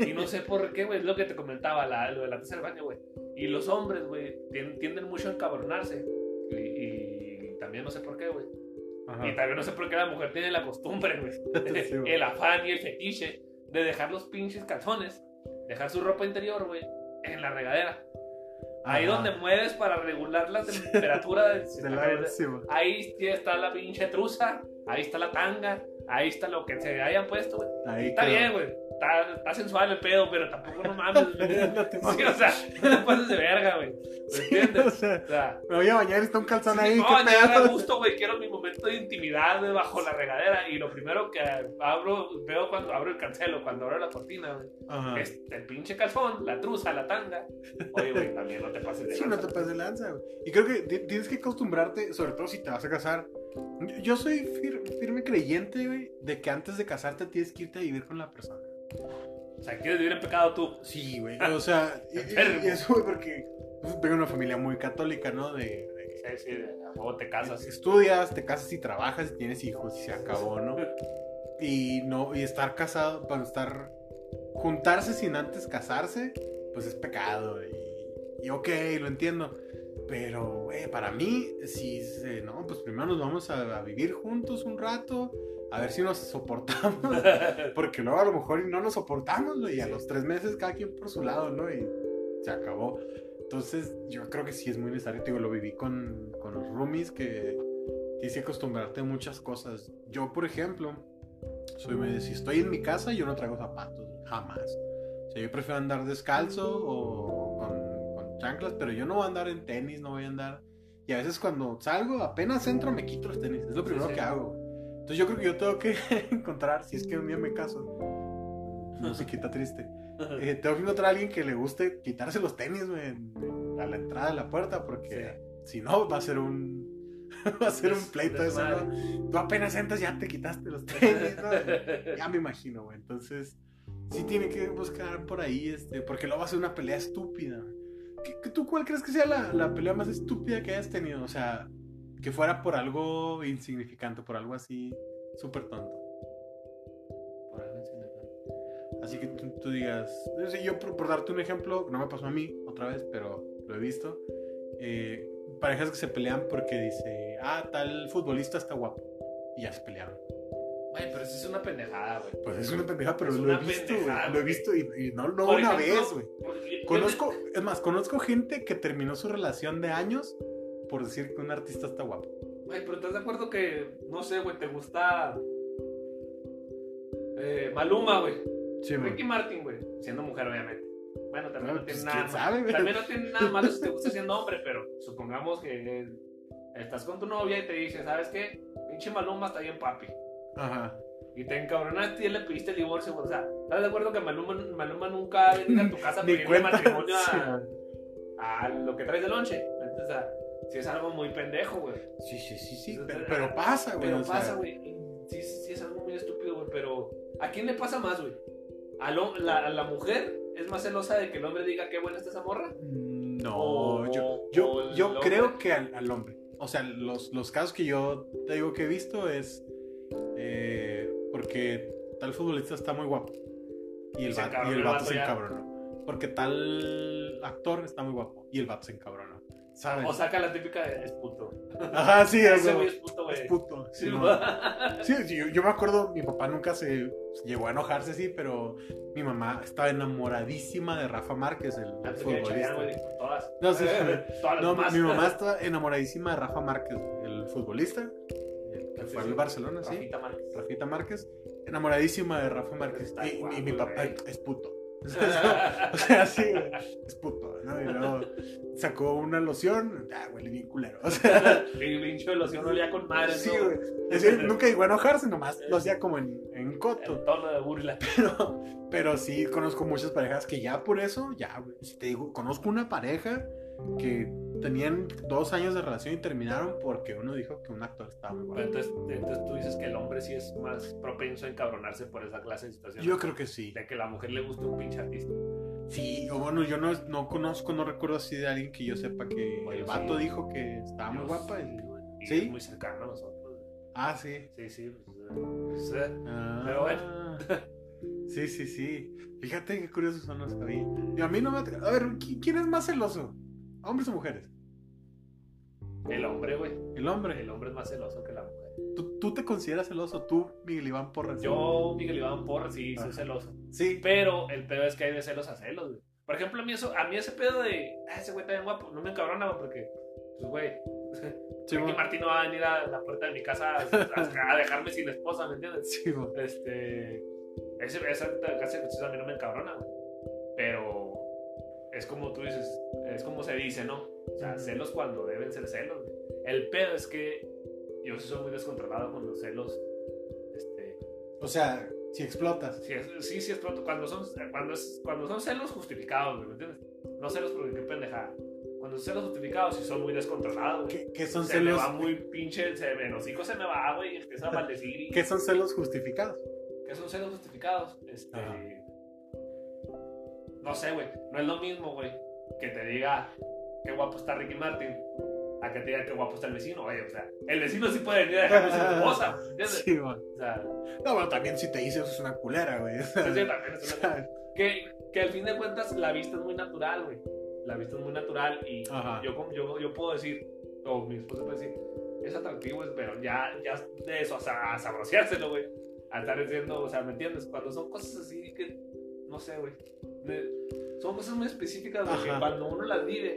Y no sé por qué, güey, es lo que te comentaba, la, lo de la taza del baño, güey. Y los hombres, güey, tien- tienden mucho a encabronarse. Y, y también no sé por qué, güey. Y también no sé por qué la mujer tiene la costumbre, güey. Sí, el afán y el fetiche de dejar los pinches calzones, dejar su ropa interior, güey, en la regadera. Ahí Ajá. donde mueves para regular la temperatura del De la-. Ahí está la pinche truza, ahí está la tanga, ahí está lo que se hayan puesto, güey. Ahí Está quedó. bien, güey. Está, está sensual el pedo, pero tampoco no mames. No te Sí, o sea, no te pases de verga, güey. ¿Me Sí, entiendes? o sea, O sea, me voy a bañar y está un calzón ahí. no, qué ya me da pedo. gusto, güey. Quiero mi momento de intimidad güey, bajo la regadera. Y lo primero que abro, veo cuando abro el cancelo, cuando abro la cortina, güey, es el pinche calzón, la truza, la tanga. Oye, güey, también no te pases de Sí, no lanza. te pases de lanza, güey. Y creo que ti- tienes que acostumbrarte, sobre todo si te vas a casar. Yo soy fir- firme creyente, güey, de que antes de casarte tienes que irte a vivir con la persona. O sea, quieres vivir en pecado tú. Sí, güey. O sea, y, y- eso, güey, porque pues, vengo de una familia muy católica, ¿no? De, de- Sí, sí, a huevo te casas. estudias, te casas y trabajas y tienes hijos y se acabó, ¿no? Y no, y estar casado, para estar juntarse sin antes casarse, pues es pecado. Y, y ok, lo entiendo. Pero, güey, para mí, si se- no, pues primero nos vamos a, a vivir juntos un rato, a ver si nos soportamos. Porque luego a lo mejor no nos soportamos, güey, y a los tres meses cada quien por su lado, ¿no? Y se acabó. Entonces, yo creo que sí es muy necesario. Te digo, lo viví con, con los roomies que tienes que acostumbrarte a muchas cosas. Yo, por ejemplo, soy de- si estoy en mi casa, yo no traigo zapatos, jamás. O sea, yo prefiero andar descalzo o con, con chanclas, pero yo no voy a andar en tenis, no voy a andar. Y a veces cuando salgo, apenas entro, me quito los tenis. Es lo primero sí. que hago. Entonces yo creo que yo tengo que encontrar, si es que un día me caso, musiquita triste, eh, tengo que encontrar a alguien que le guste quitarse los tenis, en- a la entrada de la puerta, porque si no, va a ser un. Va a ser un pleito eso. ¿no? Tú apenas entras, ya te quitaste los tenis, ¿no? Ya me imagino, güey. Entonces, sí tiene que buscar por ahí, este, porque luego va a ser una pelea estúpida. ¿Qué, qué- tú cuál crees que sea la, la pelea más estúpida que hayas tenido? O sea, que fuera por algo insignificante, por algo así súper tonto. Por algo insignificante. Así que tú, tú digas, no sé, yo por, por darte un ejemplo, no me pasó a mí otra vez, pero lo he visto. eh, parejas que se pelean porque dice, ah, tal futbolista está guapo. Y ya se pelearon. Güey, pero eso es una pendejada, güey. Pues es una pendeja, pero Es lo he visto, pendejada, Lo he visto y, y no, no una ejemplo, vez, güey. Conozco, es más, conozco gente que terminó su relación de años por decir que un artista está guapo. Güey, pero ¿estás de acuerdo que, no sé, güey, te gusta eh, Maluma, güey? Sí, Ricky Martin, güey, siendo mujer, obviamente. Bueno, también Ah, no tiene pues, nada malo. sabe, güey. También no tiene nada malo si te gusta siendo hombre, pero supongamos que eh, estás con tu novia y te dice, ¿sabes qué? Pinche Maluma está bien papi. Ajá. Y te encabronaste y le pediste el divorcio, güey. O sea, ¿estás de acuerdo que Maluma, Maluma nunca venido a tu casa a Ni pedirle cuenta. matrimonio Sí, a, güey. a lo que traes de lonche? Entonces, o sea, sí es algo muy pendejo, güey. sí, sí, sí, sí, Entonces, pero, pero pasa, güey. Pero o sea, pasa, güey. Sí, sí, es algo muy estúpido, güey. Pero, ¿a quién le pasa más, güey? ¿A, la, a la mujer es más celosa de que el hombre diga qué buena está esa morra? mm, No, O- yo, yo, yo creo que al, al hombre. O sea, los, los casos que yo te digo que he visto es. eh, porque tal futbolista está muy guapo. Y el, Y vato se encabronó. Porque tal actor está muy guapo. Y el vato se encabronó. ¿Sabes? O saca la típica de es puto. Ajá, sí, Ese güey es puto, Es güey. puto. Sí, Sí, no. Sí, sí, yo, yo me acuerdo, mi papá nunca se llegó a enojarse así, pero mi mamá estaba enamoradísima de Rafa Márquez, el, futbolista. güey, Todas. No, sí, sí. Todas No, mi mamá estaba enamoradísima de Rafa Márquez, el futbolista, el que Sí, fue sí. Barcelona, sí. Rafita Márquez. Rafita Márquez, enamoradísima de Rafa Márquez. Y, mi papá es puto. O sea, sí, güey, es puto, ¿no? Y luego sacó una loción, ah, huele bien culero. O sea, El pinche de loción olía con madre. sí, ¿no? güey. Es decir, nunca llegó a enojarse, nomás lo hacía como en, en coto. El tono de burla. Pero, pero sí conozco muchas parejas que ya por eso, ya, güey. Si te digo, conozco una pareja que tenían dos años de relación y terminaron porque uno dijo que un actor estaba muy Pero bueno. entonces, entonces tú dices que el hombre sí es más propenso a encabronarse por esa clase de situaciones. Yo creo que sí. De que la mujer le guste un pinche artista. Sí, o bueno, yo no, no conozco, no recuerdo así de alguien que yo sepa que Bueno, el vato sí. dijo que estaba muy guapa. y- ¿Sí? es muy cercano a nosotros. Ah, sí. Sí, sí. pues, eh, Ah, Pero bueno. Sí, sí, sí. Fíjate qué curiosos son los que. Y a mí no me... A ver, ¿qui- ¿quién es más celoso? ¿Hombres o mujeres? El hombre, güey. El hombre. El hombre es más celoso que la mujer. ¿Tú, tú te consideras celoso? ¿Tú, Miguel Iván Porras? Yo, Miguel Iván Porras, sí, soy celoso. Sí. Pero el pedo es que hay de celos a celos, güey. Por ejemplo, a mí, eso, a mí ese pedo de, ah, ese güey está bien guapo, no me encabrona, güey, porque, pues, güey, Sí, Martín no va a venir a la puerta de mi casa a, dejarme sin esposa, ¿me entiendes? sí, mo- Este, ese, esa cosas a mí no me encabrona, güey. Pero es como tú dices, es como se dice, ¿no? O sea, celos cuando deben ser celos, güey. El pedo es que yo sí soy muy descontrolado con los celos, este, O sea, si explotas. Sí, es- sí, sí es pronto. Cuando son, cuando, es, cuando son celos justificados, güey, ¿me entiendes? No celos porque qué pendejada. Cuando son celos justificados, sí son muy descontrolados, güey. ¿Qué, qué son Se me celos? va muy pinche, se me, hocico se me va, güey, y empieza a maldecir. Y, ¿Qué son celos justificados? ¿Qué son celos justificados? Este. Ajá. No sé, güey. No es lo mismo, güey, que te diga qué guapo está Ricky Martin. A que te diga qué guapo está el vecino, oye, o sea, el vecino sí puede venir a dejarme sin esposa, ¿entiendes? Sí, mo- O sea, No, bueno, también si te dice eso es una culera, güey. Sí, sí, también es una- ¿sabes? que, que al fin de cuentas la vista es muy natural, güey. La vista es muy natural y yo, yo, yo puedo decir, o mi esposa puede decir, es atractivo, güey, pero ya, ya de eso, o sea, a saboreárselo, güey. A estar diciendo, o sea, ¿me entiendes? Cuando son cosas así que, no sé, güey. Son cosas muy específicas, güey, que Ajá. cuando uno las vive,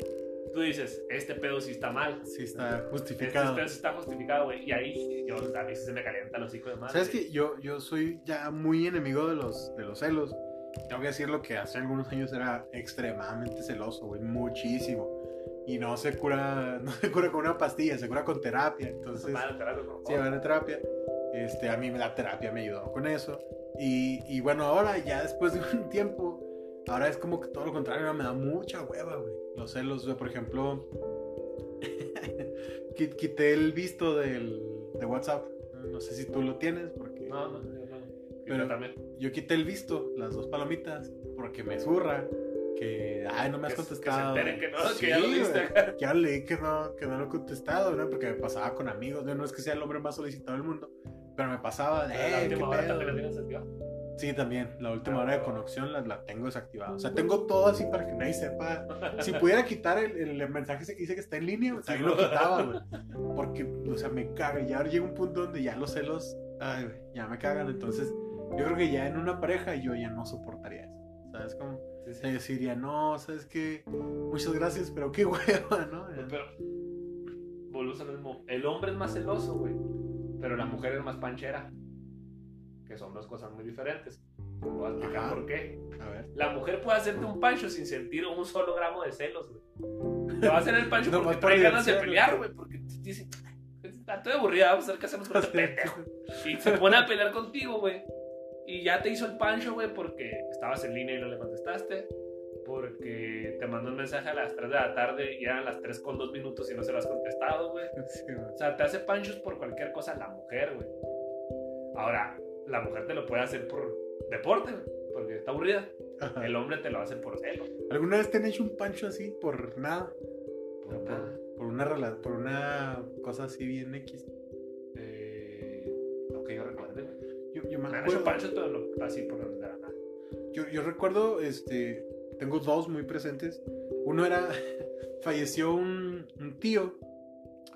tú dices, este pedo sí está mal. Sí está Este justificado. pedo sí está justificado, güey. Y ahí, yo, a mí sí se me calienta los hijos de madre. ¿Sabes que yo, yo soy ya muy enemigo de los, de los celos? Tengo que decir lo que hace algunos años era extremadamente celoso, güey, muchísimo. Y no se cura, no se cura con una pastilla, se cura con terapia. Entonces, Madre, terapia, por sí, van a terapia. Este, a mí la terapia me ayudó con eso. Y, y bueno, ahora ya después de un tiempo, ahora es como que todo lo contrario, me da mucha hueva, güey. Los celos, güey, por ejemplo, qui- quité el visto del, de WhatsApp. No sé si tú lo tienes, porque No, no, yo no. Pero- también. yo quité el visto, las dos palomitas, porque me zurra. Que, ay, no me has Que- que se contestado. enteren que no, que ya lo. Ya leí que no, que no lo he contestado, ¿no? Porque me pasaba con amigos. ¿no? No es que sea el hombre más solicitado del mundo, pero me pasaba de, la "Eh, ¿qué hora pedo?". también la. Sí, también. La última hora de conexión la, la tengo desactivada. O sea, tengo todo así para que nadie sepa. Si pudiera quitar el, el mensaje que dice que está en línea, también lo quitaba, güey. Porque, o sea, me caga. Ya llega un punto donde ya los celos, ay, ya me cagan. Entonces, yo creo que ya en una pareja yo ya no soportaría eso. ¿Sabes cómo? Sí, sí. No, ¿sabes qué? Muchas gracias, pero qué hueva, ¿no? Pero, volvemos a lo mismo. El hombre es más celoso, güey. Pero la mujer es más panchera. Que son dos cosas muy diferentes. Te voy a explicar Ajá. por qué. A ver. La mujer puede hacerte un pancho sin sentir un solo gramo de celos, güey. Te va a hacer el pancho Nomás porque por trae ganas de pelear, güey. Porque te dice, estoy aburrida, vamos a ver qué hacemos con este pendejo. Y se pone a pelear contigo, güey. Y ya te hizo el pancho, güey, porque estabas en línea y no le contestaste. Porque te mandó un mensaje a las 3 de la tarde y eran las 3 con 2 minutos y no se lo has contestado, güey. Sí, güey. O sea, te hace panchos por cualquier cosa la mujer, güey. Ahora, la mujer te lo puede hacer por deporte, porque está aburrida. Ajá. El hombre te lo hace por celo. ¿Alguna vez te han hecho un pancho así por nada? Por Por, nada. por una, por una cosa así bien X. Eh, lo que yo recuerde, güey. Yo, yo me Me han hecho panchos, pero no así por nada. Yo, yo recuerdo, este, tengo dos muy presentes. Uno era, falleció un, un tío,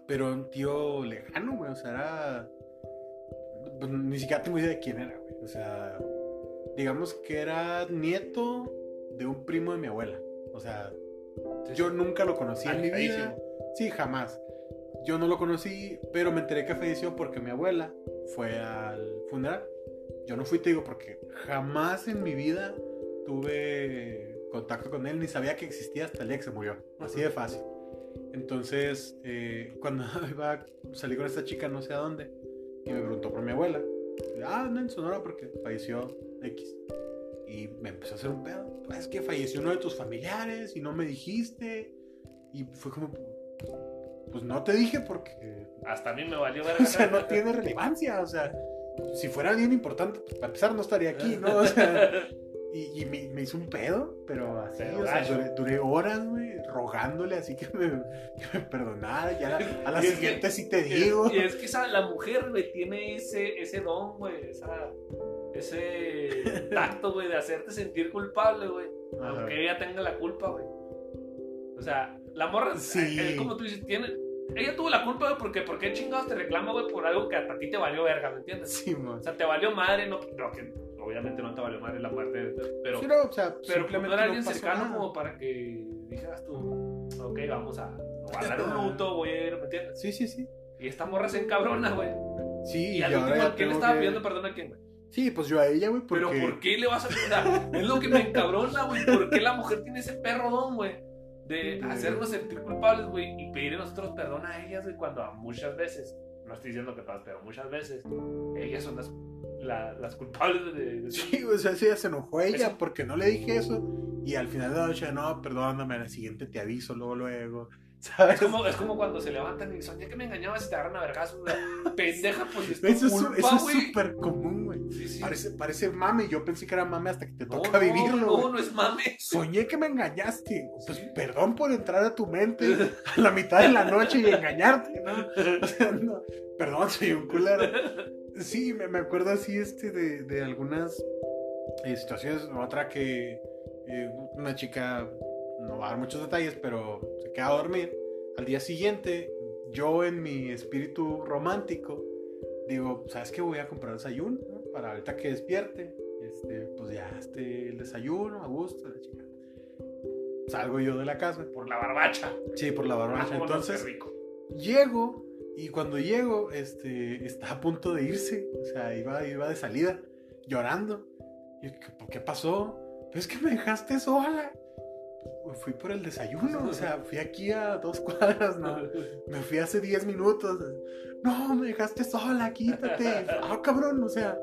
pero un tío lejano, güey. O sea, era, pues, ni siquiera tengo idea de quién era, güey. O sea, digamos que era nieto de un primo de mi abuela. O sea, Sí, yo sí. nunca lo conocí en mi vida. Sí, jamás. Yo no lo conocí, pero me enteré que falleció porque mi abuela fue al funeral. Yo no fui, te digo, porque jamás en mi vida tuve contacto con él, ni sabía que existía hasta el día que se murió. Así de fácil. Entonces, eh, cuando iba a salir con esta chica, no sé a dónde, y me preguntó por mi abuela. Ah, no, en Sonora porque falleció X. Y me empezó a hacer un pedo. "Pues Es que falleció uno de tus familiares y no me dijiste. Y fue como, pues no te dije porque, Hasta a mí me valió ver. o sea, no tiene relevancia. O sea, si fuera bien importante, pues para empezar no estaría aquí, ¿no? O sea, y, y me, me hizo un pedo, pero así, Pero o sea, duré, duré horas, güey, rogándole así que me, que me perdonara. Ya a la que- siguiente sí te digo. Y es que esa, la mujer, güey, tiene ese, ese don, güey, esa, ese tacto, güey, de hacerte sentir culpable, güey. Aunque ella tenga la culpa, güey. O sea, la morra, Sí. eh, como tú dices, tiene... Ella tuvo la culpa, güey, porque ¿por qué chingados te reclama, güey, por algo que a ti te valió verga, ¿me entiendes? Sí, man. O sea, te valió madre, no, no, que obviamente no te valió madre la muerte, pero, Sí, no, o sea, pero no era alguien cercano nada. como para que dijeras tú, ok, vamos a guardar un luto, voy a ir, ¿me entiendes? Sí, sí, sí. Y esta morra se encabrona, güey. Sí, Y al ahora último, ¿a quién le estaba que- pidiendo perdón a quién, güey? Sí, pues yo a ella, güey, porque... Pero ¿por qué le vas a pedir? Es lo que me encabrona, güey. ¿Por qué la mujer tiene ese perro don, güey? De hacernos sentir culpables, güey, y pedir a nosotros perdón a ellas, güey, cuando muchas veces, no estoy diciendo que todas, pero muchas veces, ellas son las, la- las culpables de, de- Sí, o sea, sí, ella se enojó ella Eso. porque no le dije eso. Y al final de la noche, no, perdóname, a la siguiente te aviso, luego, luego. ¿Sabes? Es como, es como cuando se levantan y soñé que me engañabas y te agarran a vergazos, güey. Pendeja, pues es tu Eso es culpa, eso es súper común, güey. Sí, sí. Parece, parece mame. Yo pensé que era mame hasta que te No, toca no, vivirlo. No, güey. no es mames. Soñé que me engañaste. Pues Sí. perdón por entrar a tu mente a la mitad de la noche y engañarte, ¿no? O sea, no, Perdón, soy un culero. Sí, me, me acuerdo así este de, de algunas eh, situaciones. Otra que eh, una chica, no va a dar muchos detalles, pero se queda a dormir. Al día siguiente, yo en mi espíritu romántico, digo, ¿sabes qué? Voy a comprar desayuno ¿no? para ahorita que despierte. Este, pues ya, este, el desayuno, a gusto, la chica. Salgo yo de la casa. Por la barbacha. Sí, por la Ah, barbacha. no, Entonces, rico. llego y cuando llego, este, está a punto de irse, o sea, iba, iba de salida, llorando. Y ¿qué, ¿qué pasó? Pues es que me dejaste sola. Fui por el desayuno, o sea, fui aquí a dos cuadras, ¿no? Me fui hace 10 minutos. No, me dejaste sola, quítate. Ah, cabrón, o sea.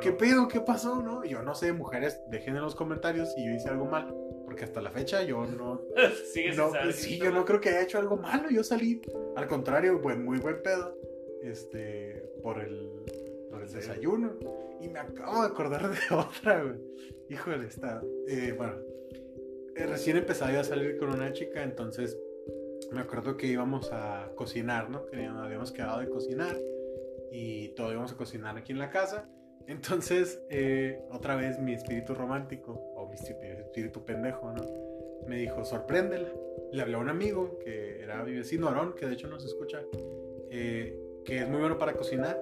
¿qué pedo? ¿Qué pasó? No, yo no sé, mujeres, dejen en los comentarios si yo hice algo mal, porque hasta la fecha yo no, sí, yo no creo que haya hecho algo malo. Yo salí, al contrario, buen, muy buen pedo. Este, por el, por el desayuno. Y me acabo de acordar de otra, güey. Híjole, está. eh, bueno, recién empezaba a salir con una chica, entonces me acuerdo que íbamos a cocinar, ¿no? Que ya habíamos quedado de cocinar y todo íbamos a cocinar aquí en la casa. Entonces, eh, otra vez mi espíritu romántico, o mi espíritu pendejo, ¿no? Me dijo, sorpréndela. Le hablé a un amigo que era mi vecino, Aarón, que de hecho nos escucha, eh, que es muy bueno para cocinar.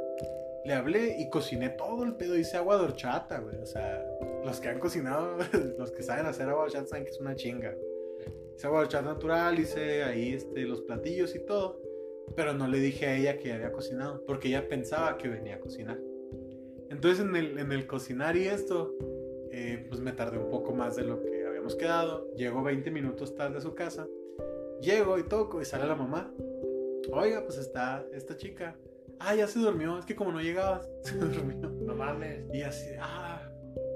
Le hablé y cociné todo el pedo, hice agua de horchata, güey. O sea, los que han cocinado, los que saben hacer agua horchata saben que es una chinga. Hice agua horchata natural, hice ahí este, los platillos y todo. Pero no le dije a ella que había cocinado, porque ella pensaba que venía a cocinar. Entonces en el, en el cocinar y esto, eh, pues me tardé un poco más de lo que habíamos quedado. Llego 20 minutos tarde a su casa. Llego y toco y sale la mamá. Oiga, pues está esta chica. Ah, ya se durmió. Es que como no llegabas, se durmió. No mames. Y así, ah,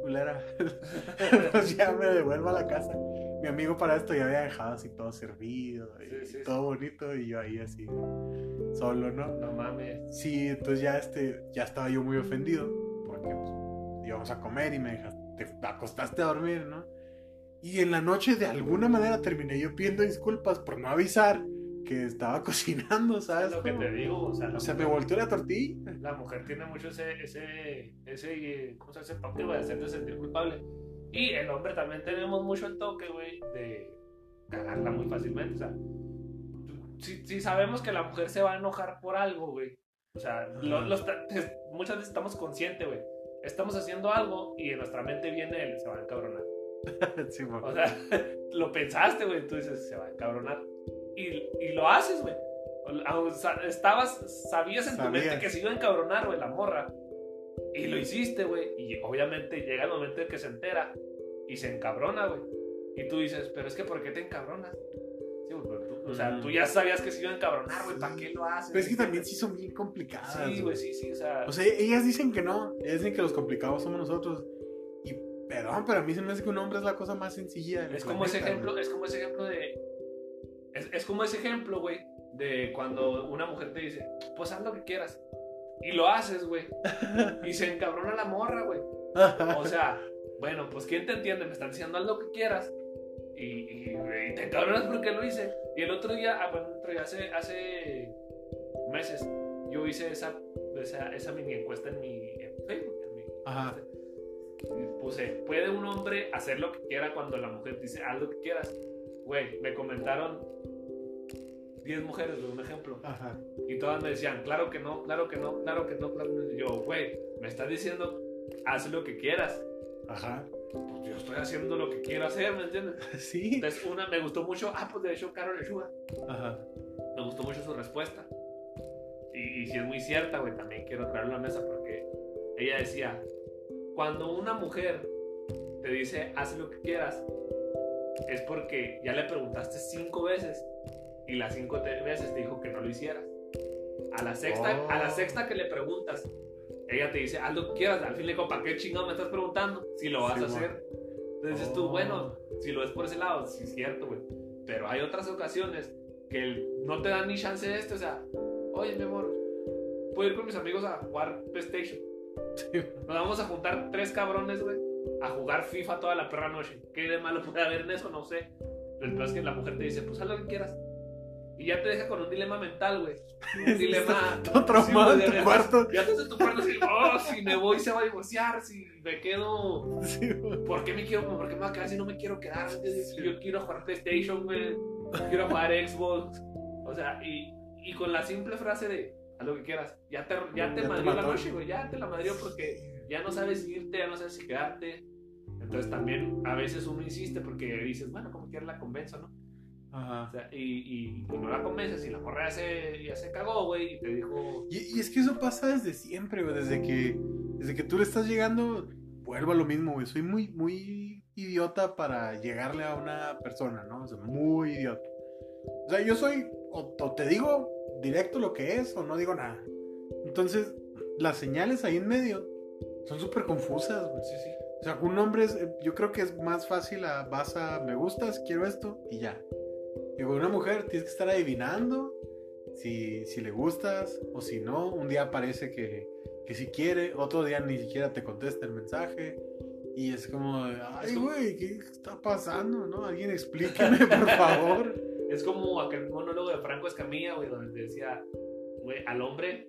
culera. pues ya me devuelvo a la casa. Mi amigo para esto ya había dejado así todo servido y Sí, sí, sí. todo bonito. Y yo ahí así, solo, ¿no? No mames. Sí, entonces ya, este, ya estaba yo muy ofendido porque pues, íbamos a comer y me dejaste, te acostaste a dormir, ¿no? Y en la noche de alguna manera terminé yo pidiendo disculpas por no avisar que estaba cocinando, ¿sabes? Es lo que te digo, o sea, O sea, me mujer- volteó la tortilla. La mujer tiene mucho ese, ese, ese, ¿cómo se toque, güey, de hacerte sentir culpable. Y el hombre también tenemos mucho el toque, güey, de cagarla muy fácilmente. O sea, si, si sabemos que la mujer se va a enojar por algo, güey. O sea, los muchas veces estamos conscientes, güey. Estamos haciendo algo y en nuestra mente viene el se va a encabronar. Sí. O sea, lo pensaste, güey. Tú dices, se va a encabronar. Y, y lo haces, güey. Estabas, sabías en tu mente que se iba a encabronar, güey, la morra. Y lo hiciste, güey. Y obviamente llega el momento en que se entera y se encabrona, güey. Y tú dices, pero es que ¿por qué te encabronas? Sí, güey, pero tú- o sea, tú ya sabías que se iba a encabronar, güey. ¿Para qué lo haces? Pero es que también sí son bien complicadas. Sí, güey, sí, sí. O sea, O sea, ellas dicen que no. Ellas dicen que los complicados somos nosotros. Y perdón, pero a mí se me hace que un hombre es la cosa más sencilla. Es como ese planeta, ejemplo, güey. es como ese ejemplo de. Es, es como ese ejemplo, güey, de cuando una mujer te dice, pues haz lo que quieras. Y lo haces, güey. Y se encabrona la morra, güey. O sea, bueno, pues ¿quién te entiende? Me están diciendo haz lo que quieras. Y, y, y te encabronas porque lo hice. Y el otro día, ah, bueno, el otro día, hace, hace meses, yo hice esa, esa, esa mini encuesta en mi en Facebook. en mi- Ajá. puse, ¿puede un hombre hacer lo que quiera cuando la mujer dice, haz lo que quieras? Güey, me comentaron 10 mujeres, de un ejemplo. Ajá. Y todas me decían, claro que no, claro que no, claro que no, claro que no. Y yo, güey, me estás diciendo, haz lo que quieras. Ajá. Pues yo estoy haciendo lo que quiero hacer, ¿me entiendes? Sí. Entonces, una me gustó mucho, ah, pues de hecho, Carol Lechuga. Ajá. Me gustó mucho su respuesta. Y, y si es muy cierta, güey, también quiero traerlo a la mesa porque ella decía, cuando una mujer te dice, haz lo que quieras, es porque ya le preguntaste cinco veces y las cinco veces te dijo que no lo hicieras. A la sexta, Oh. a la sexta que le preguntas, ella te dice, haz lo que quieras. Al fin le digo, ¿para qué chingado me estás preguntando? Si lo vas Sí, a hacer. Entonces dices tú, Oh. bueno, si lo ves por ese lado, sí es cierto, güey. Pero hay otras ocasiones que no te dan ni chance de esto. O sea, oye, mi amor, puedo ir con mis amigos a jugar PlayStation. Sí. Nos vamos a juntar tres cabrones, güey, a jugar FIFA toda la perra noche. ¿Qué de malo puede haber en eso? No sé. Pero el peor es que la mujer te dice, pues haz lo que quieras. Y ya te deja con un dilema mental, güey. Un dilema. Todo traumado Sí, en tu cuarto. Ya estás en tu cuarto así, oh, si me voy se va a divorciar, si me quedo Sí. ¿Por qué me quiero, por qué me voy a quedar si no me quiero quedar? Sí. Yo quiero jugar PlayStation, güey. Quiero jugar Xbox. O sea, y, y con la simple frase de haz lo que quieras, ya te, ya te Ya te madrió la mató. noche, güey. Ya te la madrió porque ya no sabes irte, ya no sabes si quedarte. Entonces también a veces uno insiste porque dices, bueno, como quiera la convenzo, ¿no? O Ajá. sea, y, y, y no la convences y la morra ya se, ya se cagó, güey, y te dijo, Y, y es que eso pasa desde siempre, güey. Desde que, desde que tú le estás llegando, vuelvo a lo mismo, güey. Soy muy, muy idiota para llegarle a una persona, ¿no? O sea, muy idiota. O sea, yo soy, o, o te digo directo lo que es, o no digo nada. Entonces, las señales ahí en medio son súper confusas, güey. sí, sí. O sea, un hombre, es, eh, yo creo que es más fácil a vas a me gustas, quiero esto y ya. Y con una mujer tienes que estar adivinando si, si le gustas o si no. Un día parece que, que si quiere, otro día ni siquiera te contesta el mensaje. Y es como, ay, güey, ¿qué está pasando? ¿No? Alguien explíqueme, por favor. Es como aquel monólogo de Franco Escamilla, güey, donde decía, güey, al hombre,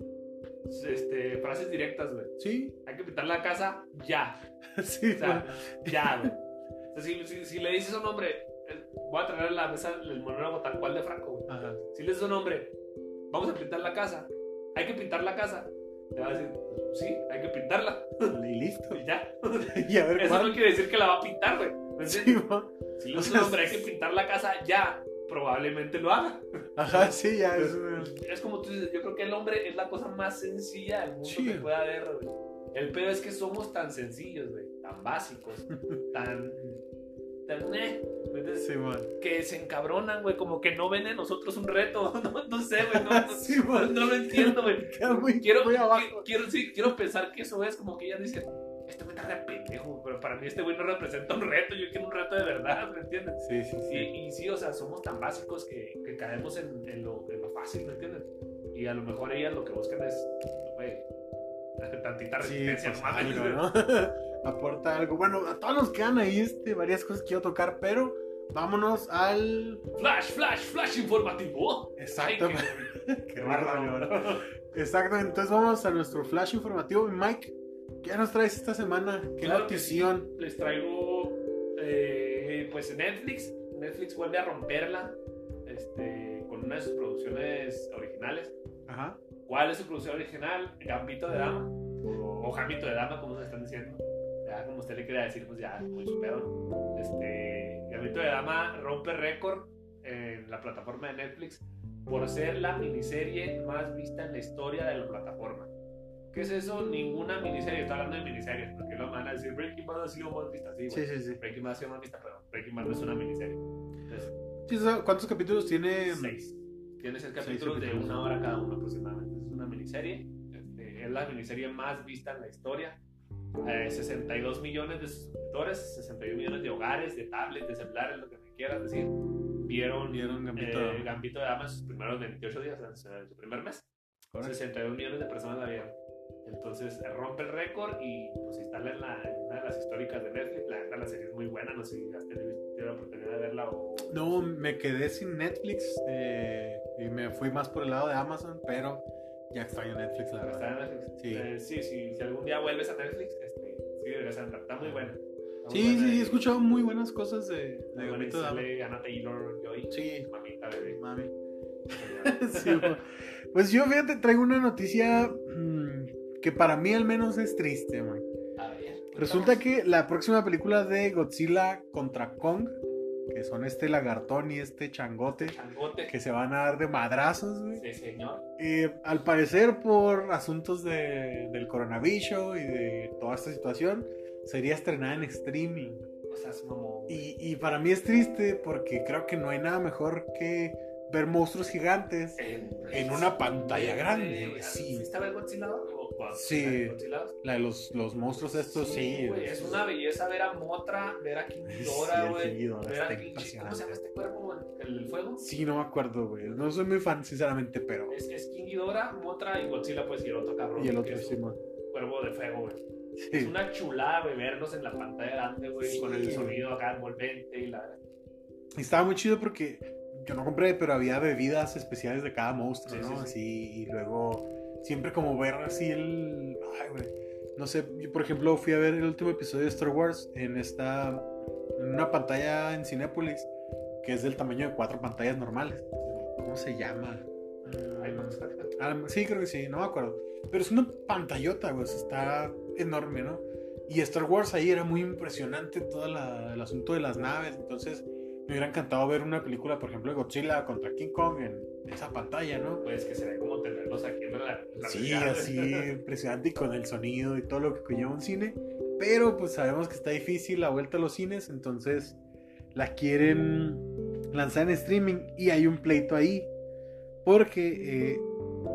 este, frases directas, güey. Sí, Hay que pintar la casa ya. sí, O sea, ya, güey. O sea, si, si- si le dices a un hombre, eh, voy a traer a la mesa el monólogo tal cual de Franco, güey. Ajá. Si le dices a un hombre, vamos a pintar la casa, hay que pintar la casa, te va a decir, sí, hay que pintarla. Y listo. Y ya. Y a ver Eso no quiere decir que la va a pintar, güey. Si le dices a un hombre, hay que pintar la casa ya, probablemente lo haga. Ajá, sí, ya es. Es como tú dices, yo creo que el hombre es la cosa más sencilla del mundo Sí. que pueda haber, güey. El pedo es que somos tan sencillos, güey, tan básicos, tan. tan. eh. Sí, que se encabronan, güey, como que no ven en nosotros un reto. No, no sé, güey, no, no, Sí, man. no lo entiendo, güey. Quiero, sí, quiero pensar que eso es como que ellas dicen, este güey está de pendejo, pero para mí este güey no representa un reto, yo quiero un reto de verdad, ¿me entiendes? Sí, sí, sí. Y, y sí, o sea, somos tan básicos que, que caemos en, en lo, en lo fácil, ¿me entiendes? Y a lo mejor ellas lo que buscan es, güey, tantita Sí, resistencia, pues, no mames, algo. ¿no? Aporta algo. Bueno, a todos nos quedan ahí este, varias cosas que quiero tocar, pero vámonos al. Flash, flash, flash informativo. Exacto. Ay, Qué qué bárbaro. Exacto, entonces vamos a nuestro flash informativo. Mike, ¿qué nos traes esta semana? ¿Qué Claro sí. notición? Les traigo, eh, pues Netflix. Netflix vuelve a romperla este, con una de sus producciones originales. Ajá. ¿Cuál es su producción original? Gambito de Dama. O, o Gambito de Dama, como se están diciendo. Ya, como usted le quiera decir, pues ya, muy su pedo. Este, Gambito de Dama rompe récord en la plataforma de Netflix por ser la miniserie más vista en la historia de la plataforma. ¿Qué es eso? Ninguna miniserie. Estoy hablando de miniseries, porque lo van a decir Breaking Bad ha sido más vista. Sí, Sí, sí, sí. Breaking Bad ha sido más vista, pero Breaking Bad no es una miniserie. Entonces, Sí, ¿sabes ¿Cuántos capítulos tiene? seis. Tiene seis Seis capítulos de capítulos. una hora cada uno aproximadamente. Es una miniserie. Este, es la miniserie más vista en la historia. Eh, 62 millones de suscriptores, 61 millones de hogares, de tablets, de celulares, lo que me quieras decir. Vieron, Vieron Gambito eh, de. Gambito de Dama en sus primeros 28 días, en su, en su primer mes. Órale. 62 millones de personas la vieron. Entonces eh, rompe el récord y pues instala en, la, en una de las históricas de Netflix. La neta, la serie es muy buena. No sé si has tenido la oportunidad de verla o. No, me quedé sin Netflix eh, y me fui más por el lado de Amazon, pero ya extraño Netflix, la Está verdad. en Netflix. Sí. Eh, sí, sí, si algún día vuelves a Netflix, este, sí deberías entrar. Está muy buena. Está muy Sí, buena sí, he escuchado muy buenas cosas de, de Gambito Dama. Anna Taylor Joy. Sí, Mamita bebé. mami. Sí, bueno. pues yo, fíjate, traigo una noticia mm, que para mí al menos es triste, man. A ver. Resulta que la próxima película de Godzilla contra Kong, que son este lagartón y este changote, Changote. que se van a dar de madrazos, güey. Sí, señor. Eh, al parecer, por asuntos de- del coronavirus y de toda esta situación, sería estrenada en streaming. O sea, es como. Y, y para mí es triste porque creo que no hay nada mejor que ver monstruos gigantes. en una pantalla grande, sí. ¿Viste a ver Godzilla? ¿O Godzilla? Sí. La de los, los monstruos estos, sí. güey, es una belleza ver a Motra, ver a King Sí, Ghidorah, güey. Ghidorah ver a King ¿Cómo se llama este cuerpo? ¿El del fuego? Sí, no me acuerdo, güey. No soy muy fan, sinceramente, pero. Es, es King Ghidorah, Motra y Godzilla, pues, y el otro cabrón. Y el otro, es sí, cuervo de fuego, güey. Es Sí. una chulada, güey, verlos en la pantalla grande, güey, Sí, con el sonido acá envolvente y la... Y estaba muy chido porque yo no compré, pero había bebidas especiales de cada monstruo, Sí, ¿no? sí, sí. Así, y luego siempre como ver así el. Ay, güey. No sé, yo por ejemplo fui a ver el último episodio de Star Wars en esta. En una pantalla en Cinépolis que es del tamaño de cuatro pantallas normales. ¿Cómo se llama? Ah, sí, creo que sí, no me acuerdo. Pero es una pantallota, güey, está enorme, ¿no? Y Star Wars ahí era muy impresionante todo la- el asunto de las naves, entonces me hubiera encantado ver una película, por ejemplo, de Godzilla contra King Kong en esa pantalla, ¿no? Pues que se ve como tenerlos aquí en la... la Sí, así impresionante y con el sonido y todo lo que conlleva un cine. Pero pues sabemos que está difícil la vuelta a los cines, entonces la quieren lanzar en streaming y hay un pleito ahí. Porque eh,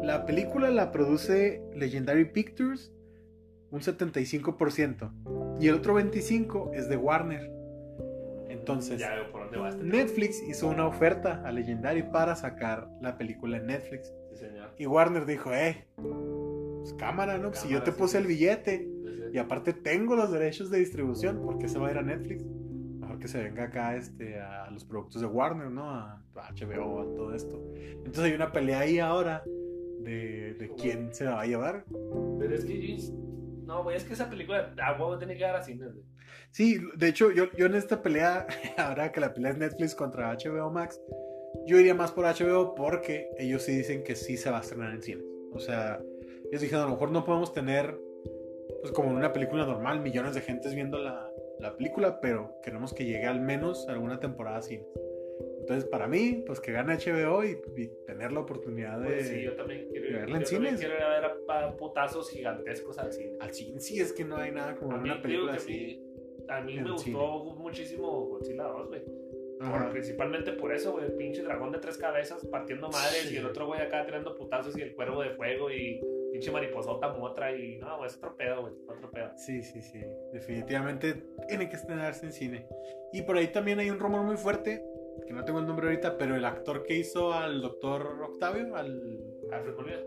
la película la produce Legendary Pictures un 75% y el otro 25% es de Warner. Entonces, Ya Netflix hizo una oferta a Legendary para sacar la película en Netflix. Sí, señor. Y Warner dijo, eh, pues cámara, ¿no? Pues si yo te puse sí. el billete sí. y aparte tengo los derechos de distribución, ¿por qué se va a ir a Netflix? Mejor que se venga acá este, a los productos de Warner, ¿no? A, a HBO, a todo esto. Entonces hay una pelea ahí ahora de, de quién se la va a llevar. Pero es que yo... No, güey, es que esa película a huevo tiene que dar a cines, güey. Sí, de hecho, yo, yo en esta pelea, ahora que la pelea es Netflix contra HBO Max, yo iría más por HBO porque ellos sí dicen que sí se va a estrenar en cines. O sea, ellos dijeron, a lo mejor no podemos tener, pues como en una película normal, millones de gentes viendo la, la película, pero queremos que llegue al menos alguna temporada a cines. Entonces, para mí, pues que gane HBO y, y tener la oportunidad de... Pues sí, yo también quiero ir, de verla en también cines. quiero ir a ver a, a putazos gigantescos al cine. Al cine, sí, es que no hay nada como A una película así. mí, a mí en me gustó muchísimo Godzilla 2, güey. Por-. Principalmente por eso, güey. El pinche dragón de tres cabezas partiendo madres Sí. y el otro güey acá tirando putazos y el cuervo de fuego y pinche mariposota motra y no, güey, es otro pedo, güey. Otro pedo. Sí, sí, sí. Definitivamente tiene que estrenarse en cine. Y por ahí también hay un rumor muy fuerte, que no tengo el nombre ahorita, pero el actor que hizo al doctor Octavio, al... Alfred Molina.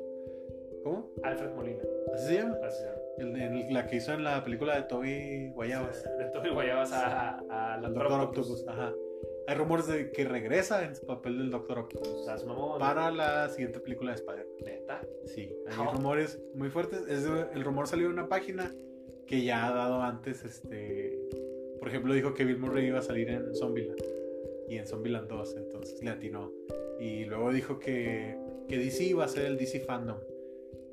¿Cómo? Alfred Molina. ¿Así se llama? Así se llama. El, el- la que hizo en la película de Toby Guayabas. De Toby Guayabas a, a, a Al Doctor Octopus. Octopus, ajá. hay rumores de que regresa en su papel del Doctor Octopus. Para la siguiente película de Spider-Man. Neta. Sí, hay rumores muy fuertes. Es el rumor salió de una página que ya ha dado antes, este... Por ejemplo, dijo que Bill Murray iba a salir en Zombieland. Y en Zombieland 2, entonces le atinó. Y luego dijo que, que DC iba a ser el DC Fandom.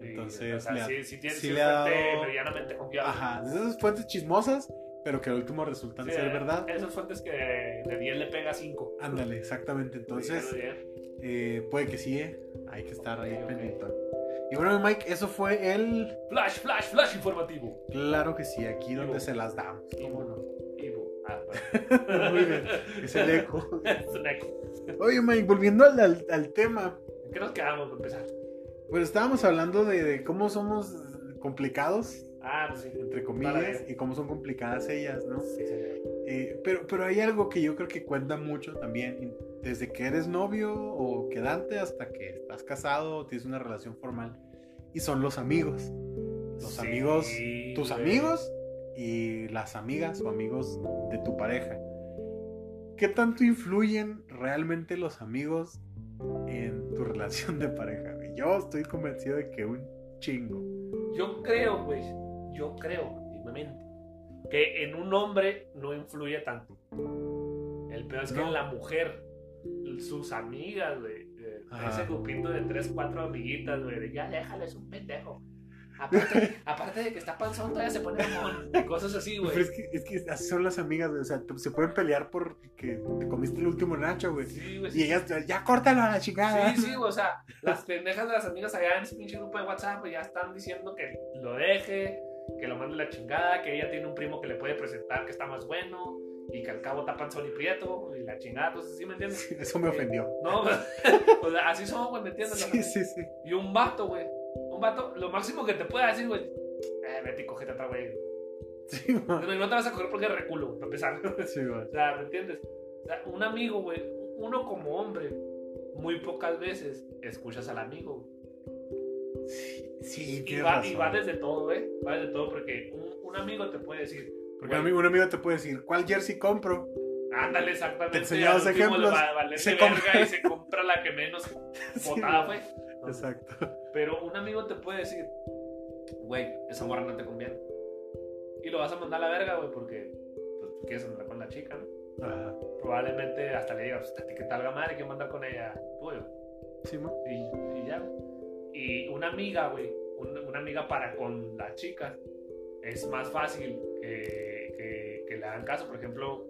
Entonces, o sea, le ha- sí, sí tiene sí le ha dado- medianamente confiable. Ajá, de esas fuentes chismosas, pero que al último resultan Sí, ser verdad. Esas fuentes que de 10 le pega 5. Ándale, exactamente. Entonces, eh, puede que sí, eh. hay que estar ahí Ok, ok. pendiente. Y bueno, Mike, eso fue el. Flash, flash, flash informativo. Claro que sí, aquí donde Ivo. se las damos. ¿Cómo no? Ivo. Ah, Muy bien, es el eco. bueno. Es un eco. Oye, Mike, volviendo al, al- al tema, ¿En qué nos quedamos para empezar? Pues estábamos hablando de, de cómo somos complicados, Ah, pues sí. entre comillas, y cómo son complicadas ellas, ¿no? Sí, señor. Eh, pero, pero hay algo que yo creo que cuenta mucho también, desde que eres novio o quedante hasta que estás casado o tienes una relación formal, y son los amigos. Los Sí, amigos, tus güey. amigos y las amigas o amigos de tu pareja. ¿Qué tanto influyen realmente los amigos en tu relación de pareja? Yo estoy convencido de que un chingo. Yo creo, güey, yo creo, firmemente, que en un hombre no influye tanto. El peor es que en la mujer, sus amigas, güey, eh, ese grupito de tres, cuatro amiguitas, güey, ya déjale, es un pendejo. Aparte, aparte de que está panzón, todavía se pone mamón. Cosas así, güey. Pero es que, es que así son las amigas, güey. O sea, te- se pueden pelear porque te comiste el último nacho, güey. Sí, güey. sí, Y ellas, ya córtalo a la chingada. Sí, sí, güey, o sea, las pendejas de las amigas allá en ese pinche grupo de WhatsApp, pues ya están diciendo que lo deje, que lo mande la chingada, que ella tiene un primo que le puede presentar que está más bueno, y que al cabo tapan sol y prieto, y la chingada, entonces, ¿sí me entiendes? Sí, Eso me ofendió. No, o sea, así somos, güey, ¿me entiendes? Sí, sí, sí. Y un vato, güey, un vato, lo máximo que te puede decir, güey, eh, vete y cogete a otra, güey. Sí. No, no te vas a coger porque es reculo, para empezar. Sí, man. O sea, ¿me entiendes? O sea, un amigo, güey, uno como hombre, muy pocas veces escuchas al amigo. güey. Sí, sí, Y va, razón. y va desde todo, ¿eh? Va desde todo porque un, un amigo te puede decir, Porque güey, un amigo, te puede decir, ¿cuál jersey compro? ándale exactamente. Te enseñamos ejemplos, va se de compra. verga y se compra la que menos Sí, botada güey. fue. ¿no? Exacto. Pero un amigo te puede decir, güey, esa morra no te conviene. Y lo vas a mandar a la verga, güey, porque pues, tú quieres andar con la chica, ¿no? Ajá. Probablemente hasta le digas, pues, que talga madre, que mandar con ella, tú, güey. Sí, man. Y, y ya. Y una amiga, güey, un- una amiga para con la chica, es más fácil que, que- que le hagan caso. Por ejemplo,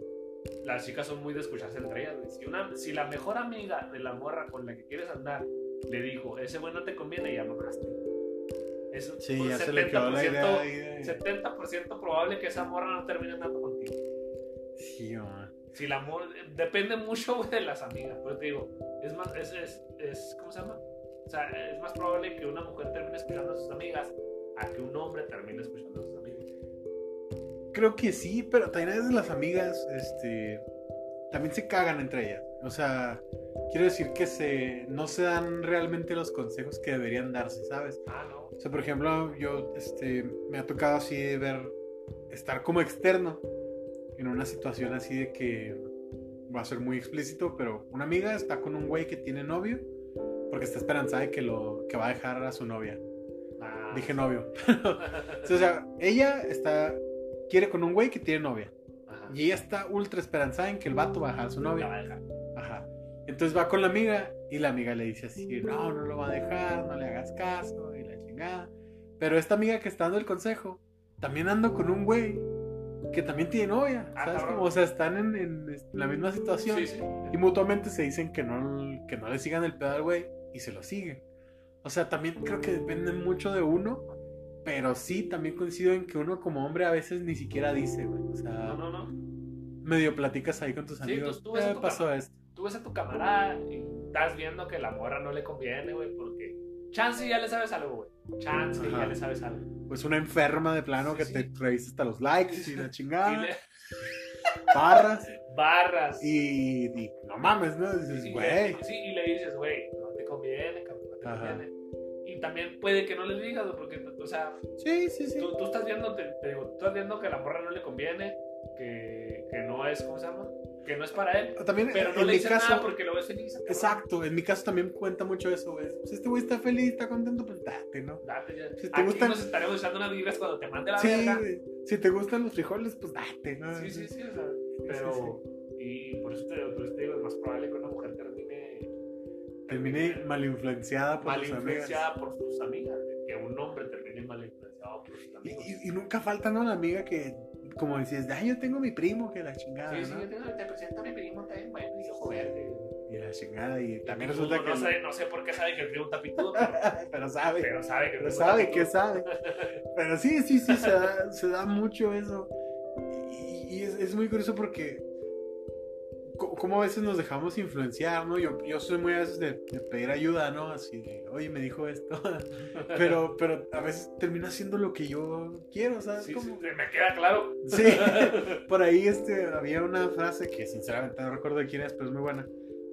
las chicas son muy de escucharse entre ellas. güey. Si, una, si la mejor amiga de la morra con la que quieres andar le dijo, ese güey no te conviene, ya mamaste. Es Sí, un ya se le quedó la idea ahí 70%, de... 70% probable que esa morra no termine andando contigo. Sí, man. Si la depende mucho güey, de las amigas, pero te digo, es más, es, es, es, ¿cómo se llama? O sea, es más probable que una mujer termine escuchando a sus amigas a que un hombre termine escuchando a sus amigos. Creo que sí, pero también a veces las amigas, este, también se cagan entre ellas. O sea, quiero decir que se, no se dan realmente los consejos que deberían darse, ¿sabes? Ah, no. O sea, por ejemplo, yo, este, me ha tocado así ver, estar como externo en una situación así de que va a ser muy explícito, pero una amiga está con un güey que tiene novio porque está esperanzada de que lo, que va a dejar a su novia. Ah, Dije novio. o sea, ella está, quiere con un güey que tiene novia. Ajá. Y ella está ultra esperanzada en que el vato va a dejar a su novia. Entonces va con la amiga y la amiga le dice así, no, no lo va a dejar, no le hagas caso y la chingada. Pero esta amiga que está dando el consejo, también ando con un güey que también tiene novia. Ah, ¿Sabes? Como, o sea, están en, en la misma situación Sí, sí. y mutuamente se dicen que no, que no le sigan el pedo al güey y se lo siguen. O sea, también creo que depende mucho de uno, pero sí, también coincido en que uno como hombre a veces ni siquiera dice, güey. O sea, No, no, no. medio platicas ahí con tus amigos. a "Eh, pasó cama". esto. Tú ves a tu camarada y estás viendo que la morra no le conviene, güey, porque chance ya le sabes algo, güey. Chance Ajá. ya le sabes algo. Pues una enferma de plano Sí, que sí. te revisa hasta los likes y la Y chingada, le- barras barras. y, y no mames, ¿no? Dices, güey. sí, y le dices, güey, no te conviene, cabrón, no te Ajá. conviene. Y también puede que no le digas, porque, o sea, Sí, sí, sí. tú, tú estás viendo, te, te digo, tú estás viendo que a la morra no le conviene, que, que no es, ¿cómo se llama? Que no es para él. También, Pero no en le mi dice caso, nada porque lo ves feliz. cabrón. exacto, en mi caso también cuenta mucho eso, güey. Si este güey está feliz, está contento, pues date, ¿no? Date ya. Si te Aquí gustan- nos estaremos echando unas vibras cuando te mande la Sí, verga. Si te gustan los frijoles, pues date, ¿no? Sí, sí, sí, o sea, pero... Y por eso, te, por eso te digo, es más probable que una mujer termine... Terminé mal influenciada por mal sus amigas. influenciada por sus amigas. Que un hombre termine mal influenciado por sus Y, y- y nunca falta, ¿no? La amiga que, como decías, de, ay, yo tengo mi primo, que la chingada, Sí, sí, ¿no? yo tengo, te presento a mi primo también, bueno, y ojo verde. Y la chingada, y también resulta que... no, sé, no sé por qué sabe que el primo está pitudo, pero, pero sabe. pero sabe que Pero sabe que sabe. Pero sí, sí, sí, se da, se da mucho eso. Y, y es, es muy curioso porque como a veces nos dejamos influenciar, ¿no? Yo, yo soy muy a veces de, de pedir ayuda, ¿no? Así de, oye, me dijo esto. Pero, pero a veces termina haciendo lo que yo quiero, ¿sabes? Sí, cómo? sí, me queda claro. Sí, por ahí este, había una frase que sinceramente no recuerdo de quién es, pero es muy buena,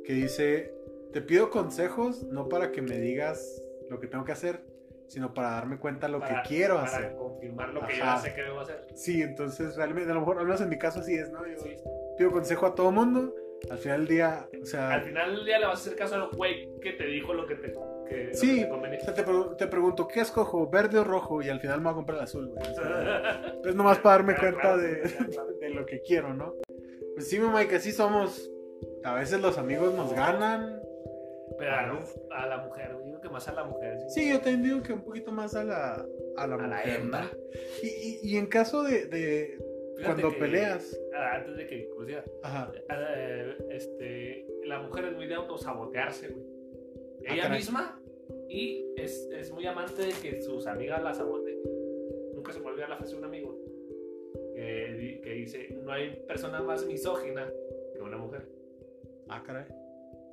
que dice, te pido consejos no para que me digas lo que tengo que hacer, sino para darme cuenta lo Para- que quiero para hacer. confirmar lo que Ajá. yo ya sé que debo hacer. Sí, entonces realmente, a lo mejor, al menos en mi caso así es, ¿no? Yo Sí. Pido consejo a todo mundo, al final del día, o Al sea, final del día le vas a hacer caso al güey que te dijo lo que te, que, Sí. que te o sea, te, te pregunto, ¿qué escojo? ¿Verde o rojo? Y al final me voy a comprar el azul, güey. O sea, es nomás para darme Ah, cuenta claro, de, sí, claro. de lo que quiero, ¿no? Pues sí, mamá, y que así somos. A veces los amigos nos ganan. Pero a, la- a la mujer, digo que más a la mujer. Sí, yo también digo que un poquito más a la, a la A la mujer, hembra. ¿no? Y, y, y en caso de, de Fíjate cuando que- peleas, Antes de que cruciera. ajá, este, la mujer es muy de autosabotearse, güey. Ah, Ella misma y es, es muy amante de que sus amigas la saboteen. Nunca se me olvida la frase de un amigo que, que dice: No hay persona más misógina que una mujer. ah, caray,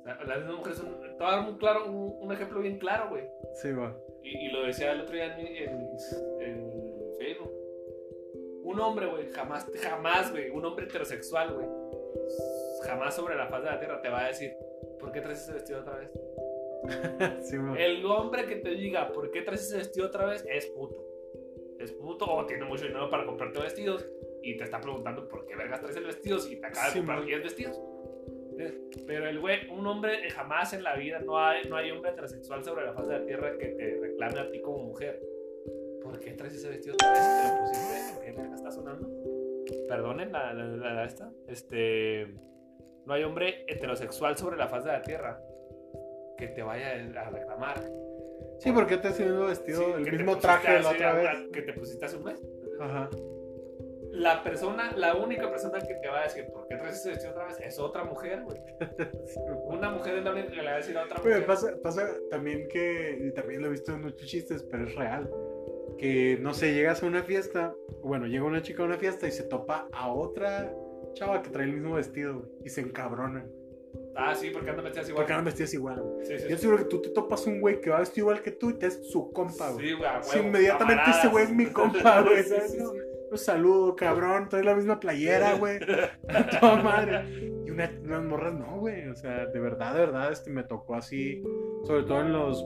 las mismas mujeres son. Te voy a dar un, claro, un, un ejemplo bien claro, güey. sí, va, Y, y lo decía el otro día en, en, en Facebook. Un hombre, güey, jamás, jamás, güey, un hombre heterosexual, güey, jamás sobre la faz de la tierra te va a decir, ¿por qué traes ese vestido otra vez? sí. El hombre que te diga, ¿por qué traes ese vestido otra vez? Es puto. Es puto o tiene mucho dinero para comprarte vestidos y te está preguntando por qué vergas traes el vestido si te acaba de Sí, comprar man. 10 vestidos. Pero el güey, un hombre, jamás en la vida, no hay, no hay hombre heterosexual sobre la faz de la tierra que te reclame a ti como mujer. ¿Por qué traes ese vestido otra vez? ¿Te lo pusiste? ¿Qué verga está sonando? Perdonen la, la, la- esta. Este. No hay hombre heterosexual sobre la faz de la tierra que te vaya a reclamar. Sí, porque te has tenido vestido Sí, el mismo traje la otra vez. Que te pusiste hace un mes. Ajá. La persona, la única persona que te va a decir por qué traes ese vestido otra vez es otra mujer, güey. Sí. Una mujer es la única que le va a decir a otra mujer. pasa, pasa también que, y también lo he visto en muchos chistes, pero es real. Que, no sé, llegas a una fiesta, bueno, llega una chica a una fiesta y se topa a otra chava que trae el mismo vestido, güey, y se encabronan. Ah, sí, porque andan vestidas igual. Porque andan vestidas igual, güey. Sí, sí, Yo sí. seguro que tú te topas un güey que va vestido igual que tú y te es su compa, güey. Sí, güey, a Sí, huevo, inmediatamente camaradas. ese güey es mi compa, güey, Sí, ¿sabes? sí, No, sí. Un saludo, cabrón, trae la misma playera, güey. Toda madre. Y una, unas morras no, güey. O sea, de verdad, de verdad, este me tocó así. Sobre todo en los,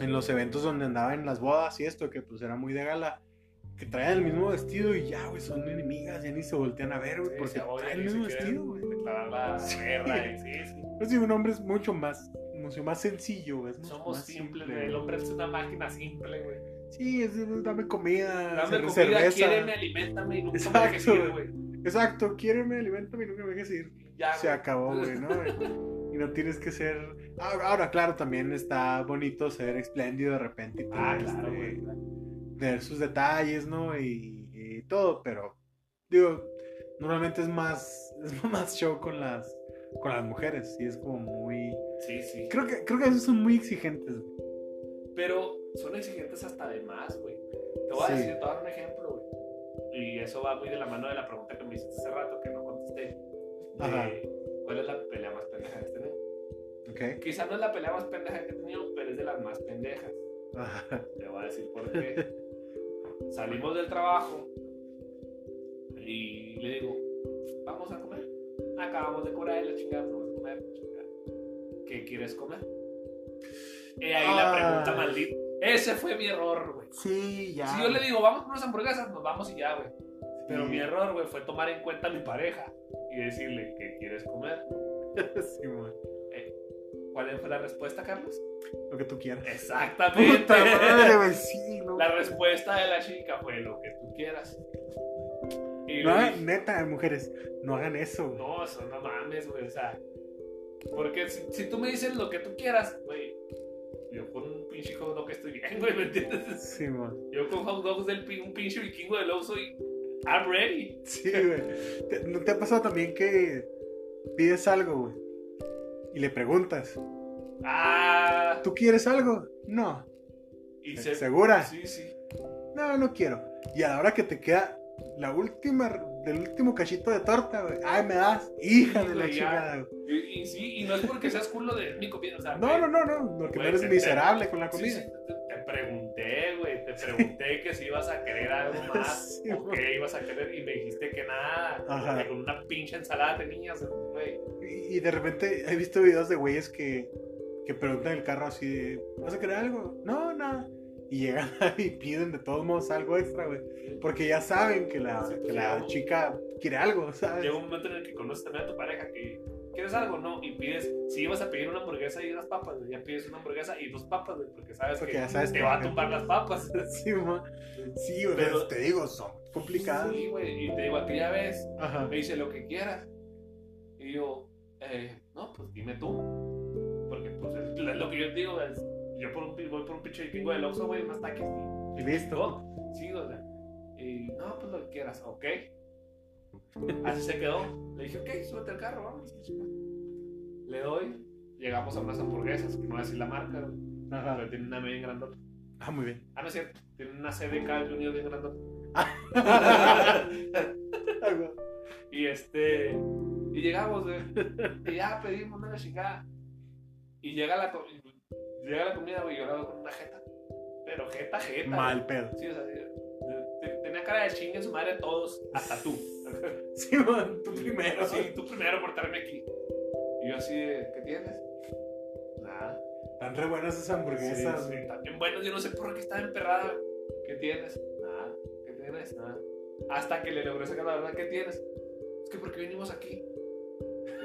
en los eventos donde andaba en las bodas y esto, que pues era muy de gala. Que traían el mismo vestido y ya, güey, son enemigas, ya ni se voltean a ver, güey, Sí, porque odian traen el mismo vestido, güey. Sí. sí, sí. Pues sí, un hombre es mucho más, mucho más sencillo, güey. Somos simples, simple. El hombre es una máquina simple, güey. Sí, es, es- dame comida, Dame comida, cerveza. quiéreme, alimentame y nunca me Exacto. dejes ir, güey. Exacto, quiéreme, alimentame y nunca me dejes ir. Ya, Se güey. acabó, güey, ¿no? Y no tienes que ser. Ahora, ahora, claro, también está bonito ser espléndido de repente y Ah, claro, este, güey. claro. ver sus detalles, ¿no? Y, y todo, pero digo, normalmente es más, es más show con las, con las mujeres y es como muy. Sí, sí. Creo que, creo que esos son muy exigentes. güey. Pero son exigentes hasta de más, güey. Te voy a Sí. decir, te voy a dar un ejemplo, güey. Y eso va muy de la mano de la pregunta que me hiciste hace rato que no contesté. De Ajá. ¿Cuál es la pelea más pendeja que has tenido? ¿Ok? Quizá no es la pelea más pendeja que he tenido, pero es de las más pendejas. Ajá. Te voy a decir por qué. Salimos del trabajo y le digo, vamos a comer. Acabamos de cobrar la chingada, vamos a comer. chingada. ¿Qué quieres comer? Y ahí la Ah. pregunta maldita. Ese fue mi error, güey. Sí, ya. Si yo le digo, vamos por unas hamburguesas, nos vamos y ya, güey. Pero Y- mi error, güey, fue tomar en cuenta a mi pareja y decirle, ¿qué quieres comer? Sí, man. ¿Cuál fue la respuesta, Carlos? Lo que tú quieras. Exactamente. Puta madre, güey, sí, no. La respuesta de la chica fue lo que tú quieras. Y No dije, neta, mujeres, no hagan eso, güey. no, eso no mames, güey. O sea, porque si, si tú me dices lo que tú quieras, güey, yo con un pinche hot dog estoy bien, güey, ¿me entiendes? Sí, man. Yo con hot dogs del un pinche vikingo de Lowe soy. I'm ready. Sí, güey. ¿Te- ¿No te ha pasado también que pides algo, güey? Y le preguntas, Ah. ¿tú quieres algo? No. Y se. ¿Segura? Sí, sí. No, no quiero. Y a la hora que te queda la última, del último cachito de torta, güey. Ay, me das. Hija de la ya. chingada, güey. Y, y sí, y no es porque seas culo de mi comida. O sea, No, güey, no, no, no. Porque no eres miserable con la comida. sí, pregunté, güey, te pregunté que si ibas a querer algo más Sí, o qué ibas a querer y me dijiste que nada, Ajá. que con una pinche ensalada de niñas, güey. Y, y de repente he visto videos de güeyes que, que preguntan el carro así de, ¿vas a querer algo? No, nada. Y llegan y piden de todos modos algo extra, güey. Porque ya saben que la, Sí, pues, que la chica quiere algo, ¿sabes? Llega un momento en el que conoces también a tu pareja que quieres algo, ¿no? Y pides, si ibas a pedir una hamburguesa y unas papas, güey, ya pides una hamburguesa y dos papas, güey, porque sabes Porque que ya sabes te que- va a tumbar las papas. Sí, ma. Sí, güey, Pero- te digo, son complicadas. Sí, güey, y te digo, aquella vez Ajá. me dice lo que quieras. Y yo, eh, no, pues dime tú. Porque pues es, es lo que yo digo, es, yo por un, voy por un pinche vikingo del Oxxo, güey, unos taquis y Y listo. Sí, o sea, y no, pues lo que quieras, ok. Así se quedó. Le dije, ok, súbete al carro, vamos. Le doy, llegamos a unas hamburguesas, que no voy a decir la marca, Ajá. pero tiene una bien grandota. Ah, muy bien. Ah, no es cierto, tiene una CDK Junior bien grandota. Y este. Y llegamos, güey. Y ya pedimos una chingada. Y llega la, llega la comida, güey. Veo con una jeta. Pero jeta, jeta. Mal pedo. Sí, o sea, tenía cara de chingue en su madre todos, hasta tú. Sí, man, tú primero. sí, tú primero por traerme aquí. Y yo así de, ¿qué tienes? Nada. Están re buenas esas Sí, hamburguesas, sí, güey. están bien buenos, yo no sé por qué estaba emperrada. ¿Qué tienes? Nada. ¿Qué tienes? Nada. Hasta que le logré sacar la verdad, ¿qué tienes? Es que porque vinimos aquí.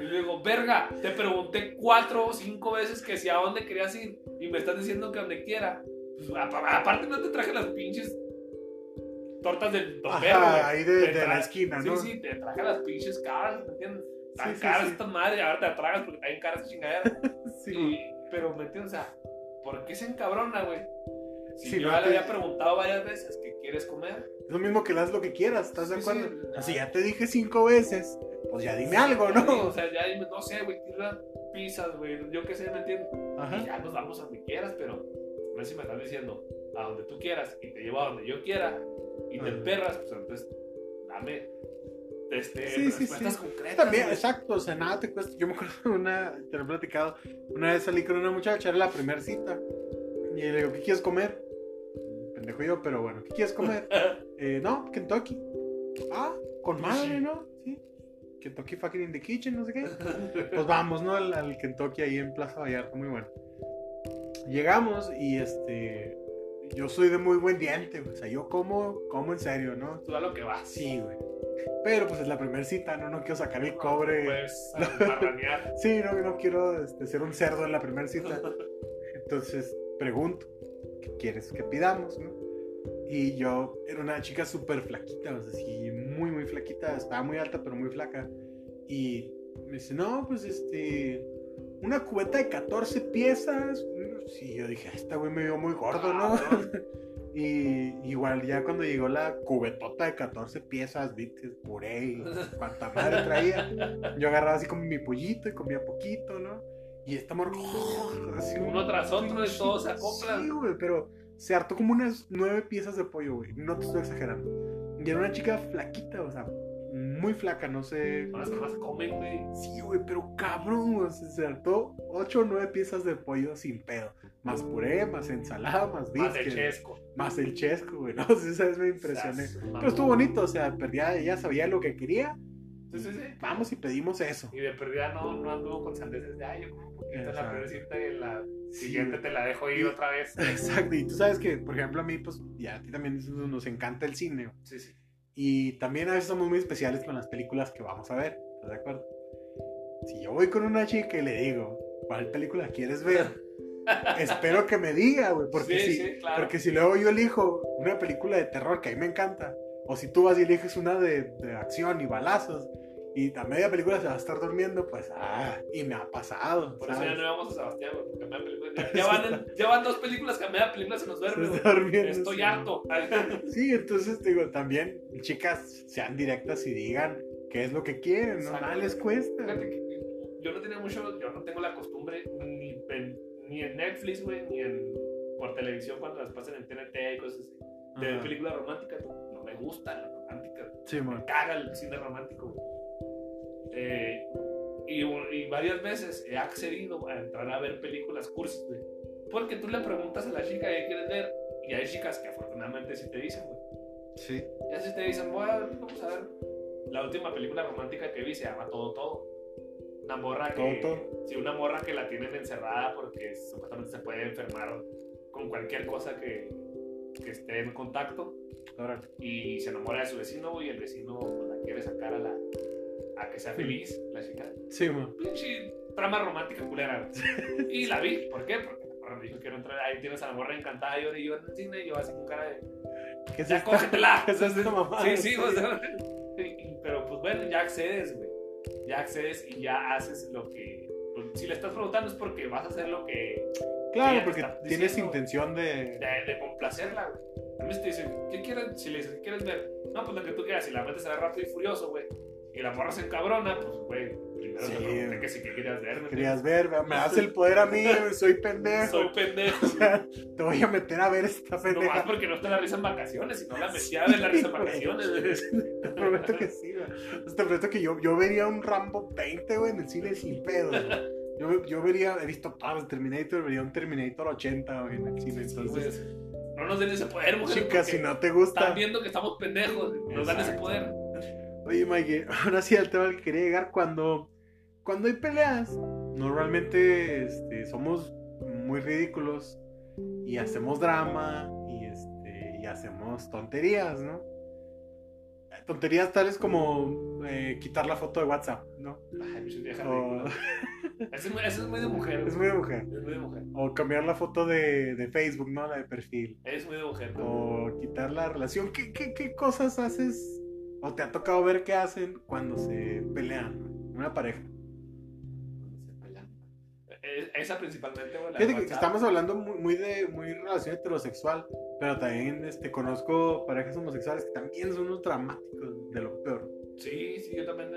Y le digo, verga, te pregunté cuatro o cinco veces que si a dónde querías ir y me estás diciendo que a donde quiera. Pues, apa- aparte no te traje las pinches tortas del topero, güey. ahí de, de la esquina, ¿no? Sí, sí, te traje las pinches caras, ¿me entiendes? Tan Sí, sí, caras sí. estas madres, ahora te las tragas porque bien caras esa chingadera. Sí, pero me entiendes, o sea, ¿por qué se encabrona, güey? Si Sí, yo no ya le te- había preguntado varias veces qué quieres comer. Es lo mismo que le das lo que quieras, ¿estás de Sí, acuerdo? sí. Así ya te dije cinco veces, pues ya dime algo, ¿no? O sea, ya dime, no sé, güey, tira pizzas, güey, yo qué sé, ¿me entiendes? Y ya nos vamos a donde quieras, pero no sé si me estás diciendo a donde tú quieras y te llevo a donde yo quiera y te emperras, pues entonces dame este, Sí, sí, sí. concretas. También, exacto, o sea, nada te cuesta. Yo me acuerdo una, te lo he platicado, una vez salí con una muchacha, era la primera cita, y le digo, ¿qué quieres comer? Pendejo yo, pero bueno, ¿qué quieres comer? Eh, no, Kentucky. Ah, con madre, ¿no? Sí. Kentucky fucking in the kitchen, no sé qué. Pues vamos, ¿no? Al, al Kentucky ahí en Plaza Vallarta, muy bueno. Llegamos y este. Yo soy de muy buen diente. O sea, yo como, como en serio, ¿no? Tú a lo que vas. Sí, güey. Pero pues es la primera cita, ¿no? No quiero sacar el cobre. Pues, marranear. Sí, no, no quiero este, ser un cerdo en la primera cita. Entonces pregunto, ¿qué quieres que pidamos? no? Y yo era una chica súper flaquita, o sea, sí, muy, muy flaquita. Estaba muy alta, pero muy flaca. Y me dice, no, pues este, una cubeta de 14 piezas. Sí, yo dije, esta güey me vio muy gordo, ¿no? Y igual ya cuando llegó la cubetota de 14 piezas, viste, puré y cuanta madre traía, yo agarraba así como mi pollito y comía poquito, ¿no? Y esta morra, así, Uno tras otro y todos se acoplan. Sí, güey, pero se hartó como unas nueve piezas de pollo, güey, no te estoy exagerando. Y era una chica flaquita, o sea, muy flaca, no sé. Las que más comen, güey. Sí, güey, pero cabrón, sea, se hartó ocho o nueve piezas de pollo sin pedo. Más puré, más ensalada, más Más de biscuit. chesco. Más el chesco, güey, ¿no? Sí, esa vez me impresioné. Pero estuvo bonito, o sea, perdía, ella sabía lo que quería. Sí, sí, sí. Vamos y pedimos eso. Y de perdida no, no anduvo con sandeces de, ay, yo como un poquito en la primera cita y en la siguiente te la dejo ir otra vez. Exacto, y tú sabes que, por ejemplo, a mí, pues, ya a ti también nos encanta el cine. Sí, sí. Y también a veces somos muy especiales con las películas que vamos a ver, ¿estás de acuerdo? Si yo voy con una chica y le digo, ¿cuál película quieres ver? Espero que me diga, güey, porque, Sí, si, sí, claro. porque si luego yo elijo una película de terror que a mí me encanta, o si tú vas y eliges una de, de acción y balazos, y a media película se va a estar durmiendo, pues, ah, y me ha pasado. Por eso ¿sabes? ya no vamos a Sebastián, porque a media película. Ya, ya van, ya van dos películas que a media película se nos duerme, Estoy sí. harto. Sí, entonces digo, también chicas sean directas y digan qué es lo que quieren, ¿no? Nada les cuesta. Yo no tenía mucho, yo no tengo la costumbre ni en, ni en Netflix, güey, ni en por televisión cuando las pasan en TNT y cosas así. De Ajá. películas románticas, no me gustan las románticas. Sí, Me man. caga el cine romántico, güey. Eh, y, y varias veces he accedido a entrar a ver películas cursis, güey. Porque tú le preguntas a la chica qué quieres ver, y hay chicas que afortunadamente sí te dicen, güey. Sí. Ya si te dicen, a, vamos a ver. La última película romántica que vi se llama Todo Todo. Una morra que. Todo Todo. Sí, una morra que la tienen encerrada porque supuestamente se puede enfermar con cualquier cosa que, que esté en contacto. Y se enamora de su vecino y el vecino pues, la quiere sacar a la. A que sea feliz, la chica. Sí, man. Pinche trama romántica culera. y la vi. ¿Por qué? Porque me dijo quiero entrar. Ahí tienes a la morra encantada y yo, y yo en el cine y yo así con cara de. ¿Qué es Ya esta? cógetela. ¿Qué es mamada? Sí, sí, o sea, pero pues bueno, ya accedes, güey. Ya accedes y ya haces lo que. pues, si le estás preguntando es porque vas a hacer lo que. Claro, porque está tienes diciendo. intención de. de, de complacerla, güey. A mí te dicen, ¿qué quieres? Si le dices, ¿qué quieres ver? No, pues lo que tú quieras. Si la metes a ver rápido y furioso, güey. Y la morra se encabrona, pues, güey. Primero Sí, te pregunté que si que querías ver. ¿me Querías ver, me das el poder a mí, soy pendejo. Soy pendejo. O sea, te voy a meter a ver esta No más pendeja. porque no está la risa en vacaciones, si no la metía ver la risa en vacaciones. Te prometo que sí, güey. Te prometo que yo, yo vería un Rambo 20, güey, en el cine sin pedo. güey. Yo, yo vería, he visto todas las Terminator, vería un Terminator 80, güey, en el cine. Sí, Entonces, güey. No nos den ese poder, mujer. chicas, si no te gusta. Están viendo que estamos pendejos. Nos dan ese poder. Oye, Mike, ahora sí al tema al que quería llegar. Cuando, cuando hay peleas, normalmente este, somos muy ridículos y hacemos drama y, este, y hacemos tonterías, ¿no? Tonterías tales como eh, quitar la foto de WhatsApp, ¿no? Ay, vieja O. Eso es muy- eso es muy de mujer. es muy de mujer. Es muy de mujer. O cambiar la foto de, de Facebook, ¿no? La de perfil. Es muy de mujer. güey. O quitar la relación. ¿Qué, qué, qué cosas haces o te ha tocado ver qué hacen cuando se pelean? ¿no? Una pareja. Cuando se pelean. Eh, Esa principalmente, la Fíjate que estamos hablando muy, muy de muy relación heterosexual, pero también este, conozco parejas homosexuales que también son unos dramáticos de lo peor. Sí, sí, yo también.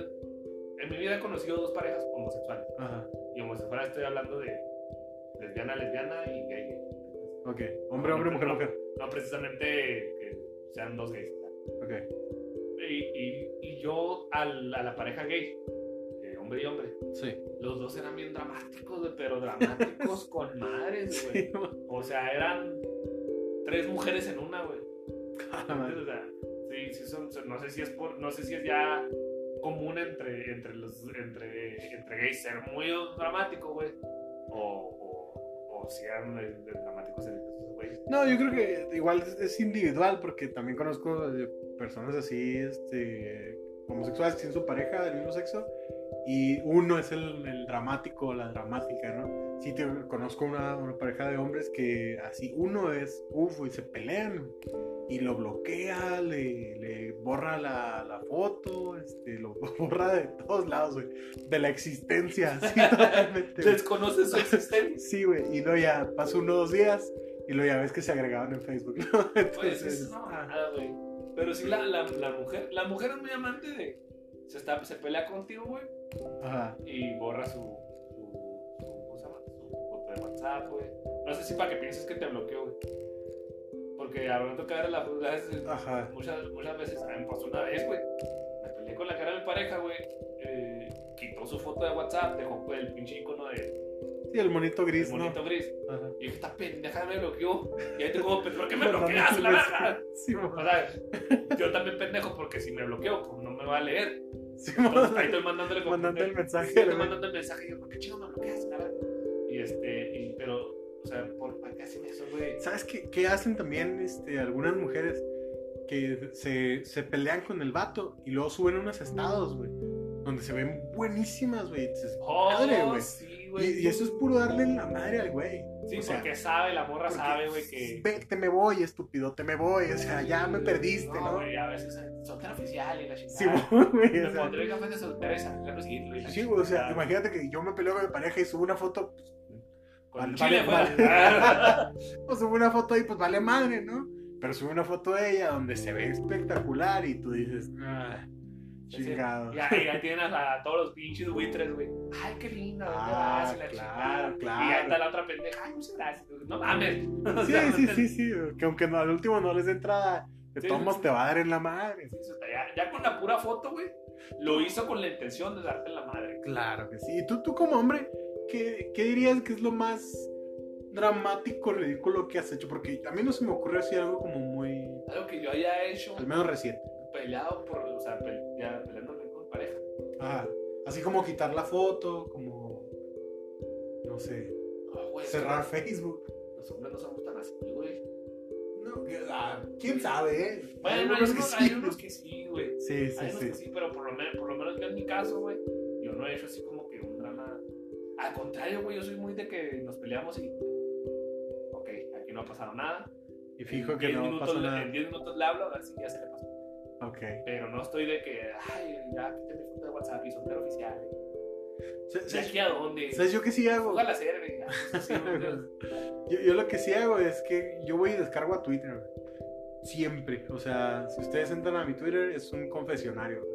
En mi vida he conocido dos parejas homosexuales. Ajá. Y homosexuales estoy hablando de lesbiana, lesbiana y gay. gay. Ok. Hombre, hombre, mujer, No, mujer. No precisamente que sean dos gays. Ok. Y, y, y yo al- a la pareja gay, eh, hombre y hombre, Sí. los dos eran bien dramáticos, güey, pero dramáticos con madres, güey. Sí. O sea, eran tres mujeres en una, güey. O sea, sí, sí son, son- no sé si es por, no sé si es ya común entre, entre los, entre, entre gays ser muy dramático, güey. O, o, o si eran dramáticos en esos güeyes. No, yo creo que igual es, individual, porque también conozco de personas así, este, homosexuales que tienen su pareja del mismo sexo, y uno es el, el dramático, la dramática, ¿no? Sí, te, conozco una, una pareja de hombres que así, uno es ufo y se pelean, y lo bloquea, le, le borra la, la foto, este, lo borra de todos lados, güey, de la existencia, así totalmente. Desconoce su existencia. Sí, güey, y luego ya pasó uno o dos días y luego ya ves que se agregaban en Facebook, ¿no? Oye, Entonces, sí, es ah, mamada, güey. Pero sí, la, la, la mujer, la mujer es muy amante de. Se, está, se pelea contigo, güey, ajá, y borra su, su, su, ¿cómo se llama? su foto de WhatsApp, güey. No sé si para que pienses que te bloqueó, güey. Porque al que abre la ajá. muchas, muchas veces, a mí me pasó una vez, güey. Me peleé con la cara de mi pareja, güey. eh, quitó su foto de WhatsApp, dejó pues, el pinche icono de Sí, el monito gris, el monito ¿no? gris. Ajá. Y dije, esta pendeja me bloqueó. Y ahí te como, ¿por qué me bloqueas, la verga? Sí, O sea, yo también pendejo porque si me bloqueo, pues no me va a leer. Sí, Entonces ahí estoy mandándole como- Mandando el mensaje, Sí, estoy mandando el mensaje y yo, ¿por qué chingo me bloqueas, la verdad? Y este, y, pero, o sea, ¿por, ¿para qué hacen eso, güey? ¿Sabes qué, qué hacen también este, algunas mujeres? que se, se pelean con el vato y luego suben unos estados, güey. Donde se ven buenísimas, güey. Oh, madre, güey. sí, güey. Y, y eso es puro darle la madre al güey. Sí, O sea, porque sabe, la morra sabe, güey, que. Ve, te me voy, estúpido, te me voy. O sea, ya me perdiste, ¿no? güey, a veces eh, soltera oficial y la Sí, chingada. güey. me o sea, pondré café de soltera y salir a Sí, güey, o sea, imagínate que yo me peleo con mi pareja y subo una foto, pues, Con vale, vale, o subo una foto ahí, pues vale madre, ¿no? Pero sube una foto de ella donde se ve espectacular y tú dices, ah, chingado. Ya, y ya tienes a todos los pinches buitres, güey. Ay, qué linda, ¿dónde Ah, vas? Y la claro, chingada. claro. Y ya está la otra pendeja. Ay, muchas gracias. No mames. O Sí, sea, sí, no te- sí, sí, que aunque no, al último no les dé entrada, de Sí, todos modos sí. te va a dar en la madre. Sí, ya, ya con la pura foto, güey, lo hizo con la intención de darte en la madre. Claro que sí. Y tú, tú como hombre, ¿qué, qué dirías que es lo más dramático, ridículo que has hecho? Porque a mí no se me ocurre así algo como muy, Algo que yo haya hecho, al menos reciente. peleado por, o sea, pe- ya peleándome con pareja. Ah, así como quitar la foto, como, no sé, Ah, güey, que cerrar Facebook. Los hombres no somos tan así, güey. No, que- ah, quién sabe, ¿eh? Bueno, hay unos, hay unos que sí, güey. Sí, sí, Hay unos sí. que sí, pero por lo, menos, por lo menos yo en mi caso, güey, yo no he hecho así como que un drama. Al contrario, güey, yo soy muy de que nos peleamos y. Ok, aquí no ha pasado nada. Y fijo En que 10 no minutos, pasó le- nada. En 10 minutos le hablo a ver si ya se le pasó. Ok. Pero no estoy de que, ay, ya quité mi foto de WhatsApp y soltero oficial. ¿De ¿Sabes, aquí a dónde? ¿Sabes yo qué sí hago? Serie, ya, pues, yo, yo lo que sí hago es que yo voy y descargo a Twitter. Siempre. O sea, si ustedes entran a mi Twitter, es un confesionario.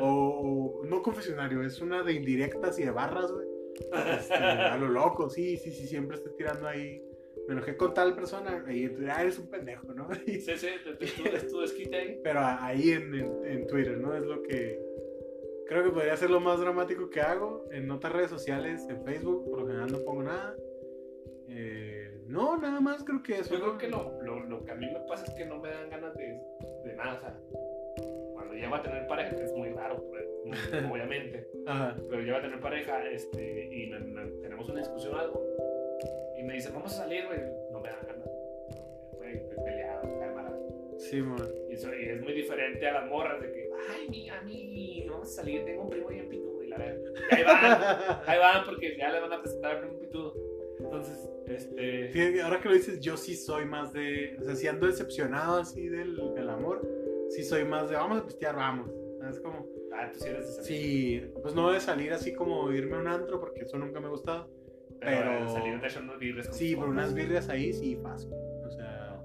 o- no confesionario, es una de indirectas y de barras, güey. Este, a lo loco, sí, sí, sí, siempre estoy tirando ahí. Me enojé con tal persona, y ah, eres un pendejo, ¿no? Y- Sí, sí, te- es tu desquite ahí. pero ahí en, en- en Twitter, ¿no? Es lo que creo que podría ser lo más dramático que hago. En otras redes sociales, en Facebook, por lo general no pongo nada. Eh, no, nada más creo que eso. Yo creo ¿no? que lo, lo, lo que a mí me pasa es que no me dan ganas de, de nada. O sea, cuando llego a tener pareja, que es muy raro, pues, obviamente, Ajá. pero llego a tener pareja este, y me- me- tenemos una discusión o algo, y me dicen, vamos a salir, güey, no me dan ganas. Güey, peleado, cálmala. Sí, man. Y, eso, y es muy diferente a las morras de que, ay, mi, a mí, no vamos a salir, tengo un primo bien pitudo, y la verdad. Ahí van, ahí van, porque ya le van a presentar al primo pitudo. Entonces, este. Ahora que lo dices, yo sí soy más de. O sea, si ando decepcionado así del, del amor, sí soy más de vamos a pistear, vamos. Es como. Ah, tú sí eres de salir. Sí, pues no de salir así como irme a un antro, porque eso nunca me ha gustado. Pero, pero- salir de unos birres con Sí, por unas birrias ahí, sí, fácil. O sea,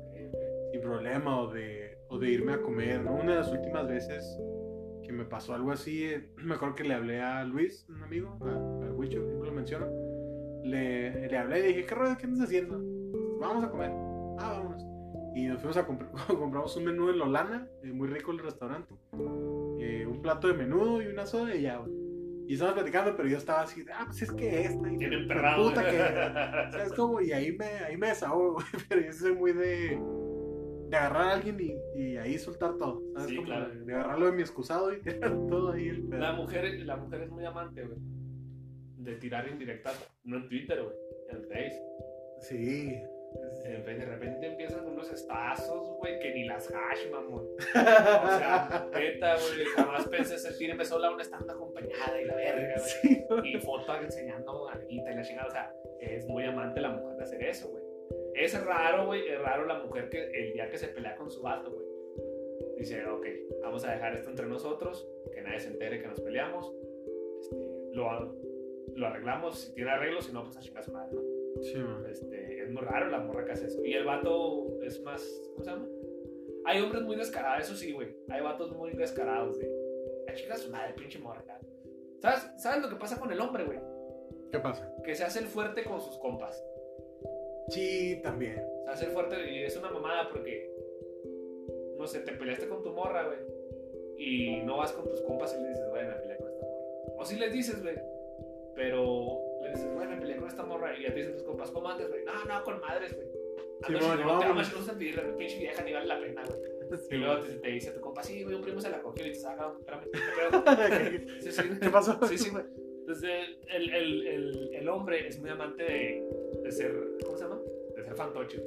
sin problema, o de, o de irme a comer, ¿no? Una de las últimas veces que me pasó algo así, eh, me acuerdo que le hablé a Luis, un amigo, a, a Huicho, siempre lo menciono. Le, le hablé y dije, ¿qué rollo? ¿Qué andas haciendo? Vamos a comer. Ah, vámonos. Y nos fuimos a comprar, compramos un menú en Lolana, eh, muy rico el restaurante. Eh, un plato de menudo y una soda y ya, güey. Y estábamos platicando, pero yo estaba así, ah, pues es que esta. Y Bien que- emperrado. puta que- ¿Sabes cómo? Y ahí me, ahí me desahogo, güey. Pero yo soy muy de, de agarrar a alguien y, y ahí soltar todo. ¿Sabes? Sí, Como claro. de, de agarrarlo de mi excusado y tirar todo ahí el pedo. La mujer, la mujer es muy amante, güey. De tirar indirectas, no en Twitter, güey. En Face. Sí. En Face de repente empiezan unos estazos, güey, que ni las hash, mamón. O sea, neta, güey, jamás pensé sentirme sola una estando acompañada y la verga, güey. Sí. Y foto enseñando alguita y la chingada. O sea, es muy amante la mujer de hacer eso, güey. Es raro, güey, es raro la mujer que el día que se pelea con su vato, güey. Dice, ok, vamos a dejar esto entre nosotros, que nadie se entere que nos peleamos. Este, lo, lo arreglamos, si tiene arreglo, si no, pues a chingar a su madre, ¿no? Sí, man. Este, es muy raro la morra que hace eso. Y el vato es más, ¿cómo se llama? Hay hombres muy descarados, eso sí, güey. Hay vatos muy descarados de, a chingar a su madre, pinche morra. cara". ¿Sabes, ¿Sabes lo que pasa con el hombre, güey? ¿Qué pasa? Que se hace el fuerte con sus compas. Sí, también. Se hace el fuerte y es una mamada porque, no sé, te peleaste con tu morra, güey. Y no vas con tus compas y le dices, güey, me peleé con esta morra. O sí les dices, güey. Pero le dices, güey, me peleé con esta morra. Y ya te dicen tus compas, ¿cómo andas, güey? No, no, con madres, güey. Sí, Ando bueno, chingón, te amas, no se pedirle, pinche vieja, ni vale la pena, güey. Sí, Y luego te, te dice tu compa, sí, güey, un primo se la cogió y te saca, espérame, ¿qué pedo? Sí, sí. ¿Qué pasó? Sí, sí, güey. Entonces, el, el, el, el hombre es muy amante de, de ser, ¿cómo se llama? De ser fantoche.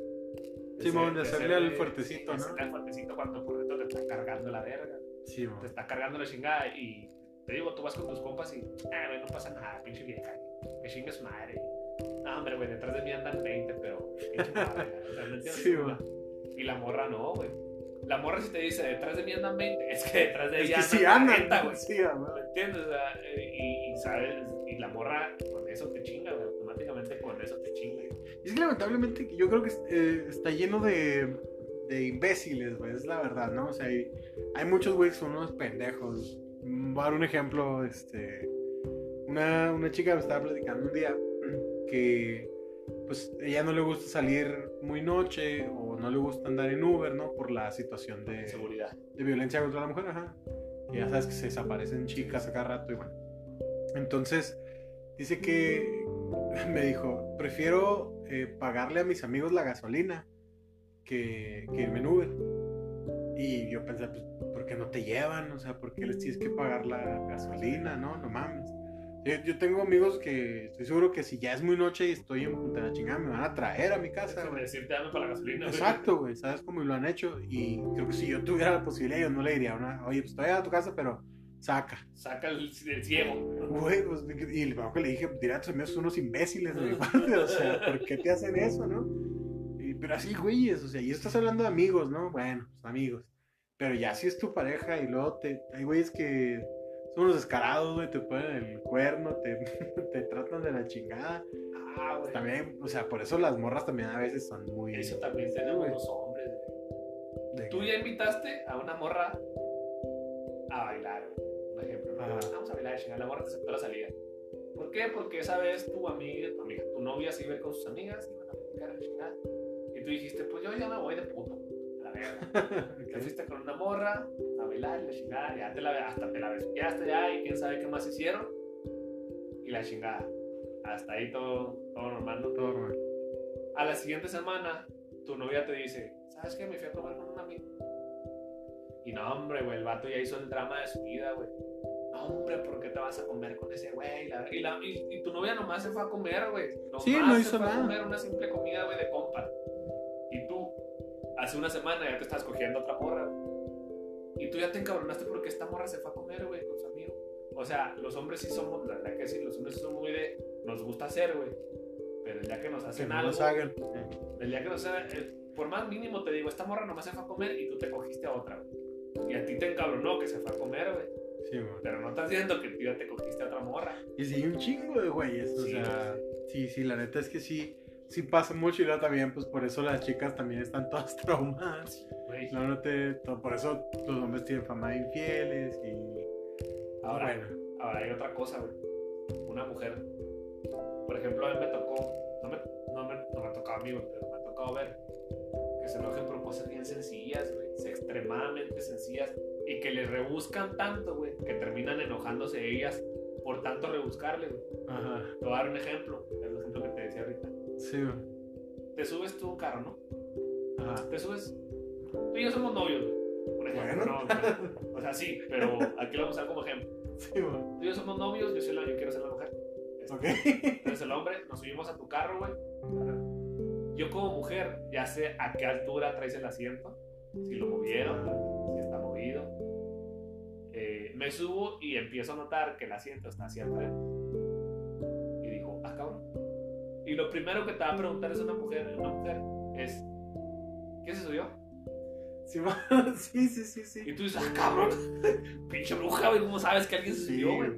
Simón, de hacerle al fuertecito, ¿no? hacerle al fuertecito cuando por dentro está cargando la verga. Sí, Te está cargando la chingada y te digo, tú vas con tus compas y, ah, no pasa nada, pinche vieja. Que chingue su madre. No, hombre, güey, detrás de mí andan 20, pero sea, ¿me entiendes? Sí. Y la morra no, güey. La morra si te dice, detrás de mí andan 20, es que detrás de Es ella que sí andan andan, 40, güey. Sí, amor. ¿Me entiendes? O sea, eh, y, y, sabes, y la morra con eso te chinga, güey. Automáticamente con eso te chinga. Y es que lamentablemente yo creo que eh, está lleno de, de imbéciles, güey, es la verdad, ¿no? O sea, hay, hay muchos güeyes que son unos pendejos. Voy a dar un ejemplo, este... Una, una chica me estaba platicando un día que pues ella no le gusta salir muy noche o no le gusta andar en Uber, ¿no? Por la situación de, Seguridad. de violencia contra la mujer, ajá. Y ya sabes que se desaparecen chicas a cada rato y bueno. Entonces, dice que me dijo, prefiero eh, pagarle a mis amigos la gasolina que, que irme en Uber. Y yo pensé, pues, ¿por qué no te llevan? O sea, ¿por qué les tienes que pagar la gasolina? No, no mames. Yo, yo tengo amigos que estoy seguro que si ya es muy noche y estoy en punta de la chingada, me van a traer a mi casa, güey. decirte, dame para la gasolina. Exacto, güey, ¿sabes cómo lo han hecho? Y creo que si yo tuviera la posibilidad, yo no le diría una, oye, pues estoy a tu casa, pero saca. Saca el, el ciego. Güey, pues, y lo que le dije, dirá a tus amigos, son unos imbéciles de mi parte, o sea, ¿por qué te hacen eso, no? Y- pero así, güeyes, o sea, y estás hablando de amigos, ¿no? Bueno, pues amigos. Pero ya si es tu pareja y luego te, hay güeyes que son unos descarados, güey, te ponen el cuerno, te, te tratan de la chingada. Ah, güey. También, o sea, por eso las morras también a veces son muy... Eso también tenemos los hombres. güey. Tú ya invitaste a una morra a bailar. Por ejemplo, ¿no? Vamos a bailar, chingada. La morra te aceptó la salida. ¿Por qué? Porque esa vez tu amiga, tu amiga, tu novia se iba a ir con sus amigas, iban a platicar chingada. Y tú dijiste, pues yo ya me voy de puto. A la verga. Te fuiste con una morra bailar y la chingada, ya te la, hasta te la besuqueaste ya y quién sabe qué más hicieron. Y la chingada. Hasta ahí todo, todo normal, ¿no? Todo normal. A la siguiente semana, tu novia te dice, ¿sabes qué? Me fui a comer con un amigo. Y no, hombre, güey, el vato ya hizo el drama de su vida, güey. No, hombre, ¿por qué te vas a comer con ese güey? La- Y, la- y- y tu novia nomás se fue a comer, güey. Sí, no se hizo fue nada. a comer una simple comida, güey, de compa. Y tú, hace una semana ya te estás cogiendo otra güey. Y tú ya te encabronaste porque esta morra se fue a comer, güey, con su amigo. O sea, los hombres sí somos, la verdad que sí, los hombres son muy de, nos gusta hacer, güey. Pero el día que nos Que hacen no algo, nos hagan. el día que nos hacen, eh, por más mínimo te digo, esta morra nomás se fue a comer y tú te cogiste a otra, güey. Y a ti te encabronó que se fue a comer, güey. Sí, güey. Pero no estás diciendo que tú ya te cogiste a otra morra. Y sí, un chingo de güeyes. O sea, sí, sí, la neta es que sí, sí pasa mucho y luego también, pues por eso las chicas también están todas traumadas. No, no te, por eso los hombres tienen fama de infieles y. Ahora, bueno, ahora hay otra cosa, güey. Una mujer, por ejemplo, a mí me tocó, no me, no me, no me ha tocado a mí, pero me ha tocado ver que se enojen por cosas bien sencillas, güey. Extremadamente sencillas y que le rebuscan tanto, güey, que terminan enojándose ellas por tanto rebuscarle, güey. ajá, Te voy a dar un ejemplo, sí, güey. Te subes tú a un carro, ¿no? Ajá. Te subes. Tú y yo somos novios, güey. Por ejemplo, Bueno. no, pero- o sea, sí, pero aquí lo vamos a usar como ejemplo. Sí, güey. Tú y yo somos novios, yo, soy la, yo quiero ser la mujer. Este, Ok. Entonces el hombre, nos subimos a tu carro, güey. Yo como mujer ya sé a qué altura traes el asiento, si lo movieron, si está movido. Eh, me subo y empiezo a notar que el asiento está hacia atrás. Y digo, ah, cabrón. Y lo primero que te va a preguntar es una mujer, una mujer, es, ¿qué se subió? Sí, sí, sí, sí. Y tú dices, ah, cabrón, pinche bruja, güey, ¿cómo sabes que alguien se subió, güey?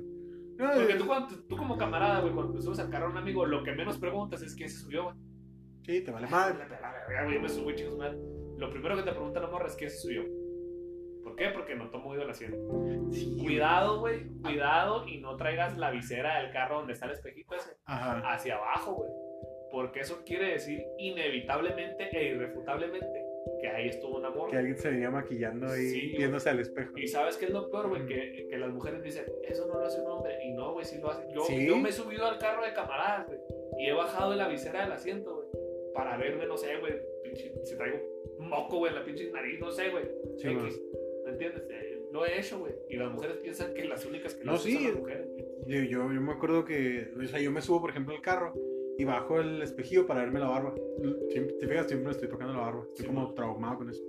No, Porque eh, tú, cuando, tú como camarada, güey, cuando te subes al carro a un amigo, lo que menos preguntas es quién se subió, güey. Sí, te vale Madre, la verga, güey, me subo y chingos madre. Lo primero que te pregunta la morra es quién se subió. ¿Por qué? Porque no tomó movido el asiento. Sí. Cuidado, güey, cuidado y no traigas la visera del carro donde está el espejito ese Ajá. hacia abajo, güey. Porque eso quiere decir inevitablemente e irrefutablemente que ahí estuvo una morra. Que alguien se venía maquillando ahí Sí, viéndose al espejo. Y sabes qué es lo peor, güey, que, que las mujeres dicen, eso no lo hace un hombre. Y no, güey, sí lo hace. Yo, Sí. yo me he subido al carro de camaradas, güey. Y he bajado de la visera del asiento, güey. Para verme, no sé, güey, pinche, si traigo un moco, güey, en la pinche nariz, no sé, güey. Sí, X. ¿Me entiendes? Eh, lo he hecho, güey. Y las mujeres piensan que las únicas que lo No, hacen sí. son las mujeres. Yo, yo, yo me acuerdo que, o sea, yo me subo, por ejemplo, al carro y bajo el espejillo para verme la barba. Siempre, te fijas, siempre me estoy tocando la barba. Estoy Sí, como man. traumado con eso.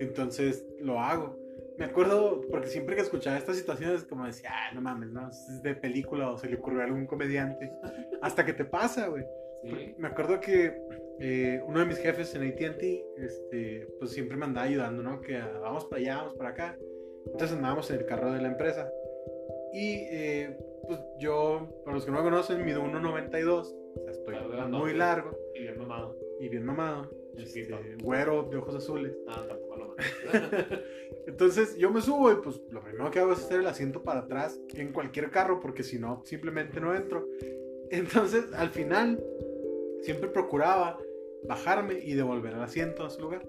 Entonces lo hago. me acuerdo, porque siempre que escuchaba estas situaciones, como decía, ah, no mames, no, es de película o se le ocurrió a algún comediante. Hasta que te pasa, güey. Sí. Me acuerdo que eh, uno de mis jefes en ATT, este, pues siempre me andaba ayudando, ¿no? Que ah, vamos para allá, vamos para acá. Entonces andábamos en el carro de la empresa. Y eh, pues yo, para los que no me conocen, mido 1,92. O sea, estoy muy largo Y bien mamado. y bien mamado. Este, güero, de ojos azules. Ah, tampoco lo. Entonces yo me subo y pues lo primero que hago es hacer el asiento para atrás en cualquier carro porque si no, simplemente no entro. Entonces al final siempre procuraba bajarme y devolver el asiento a su lugar.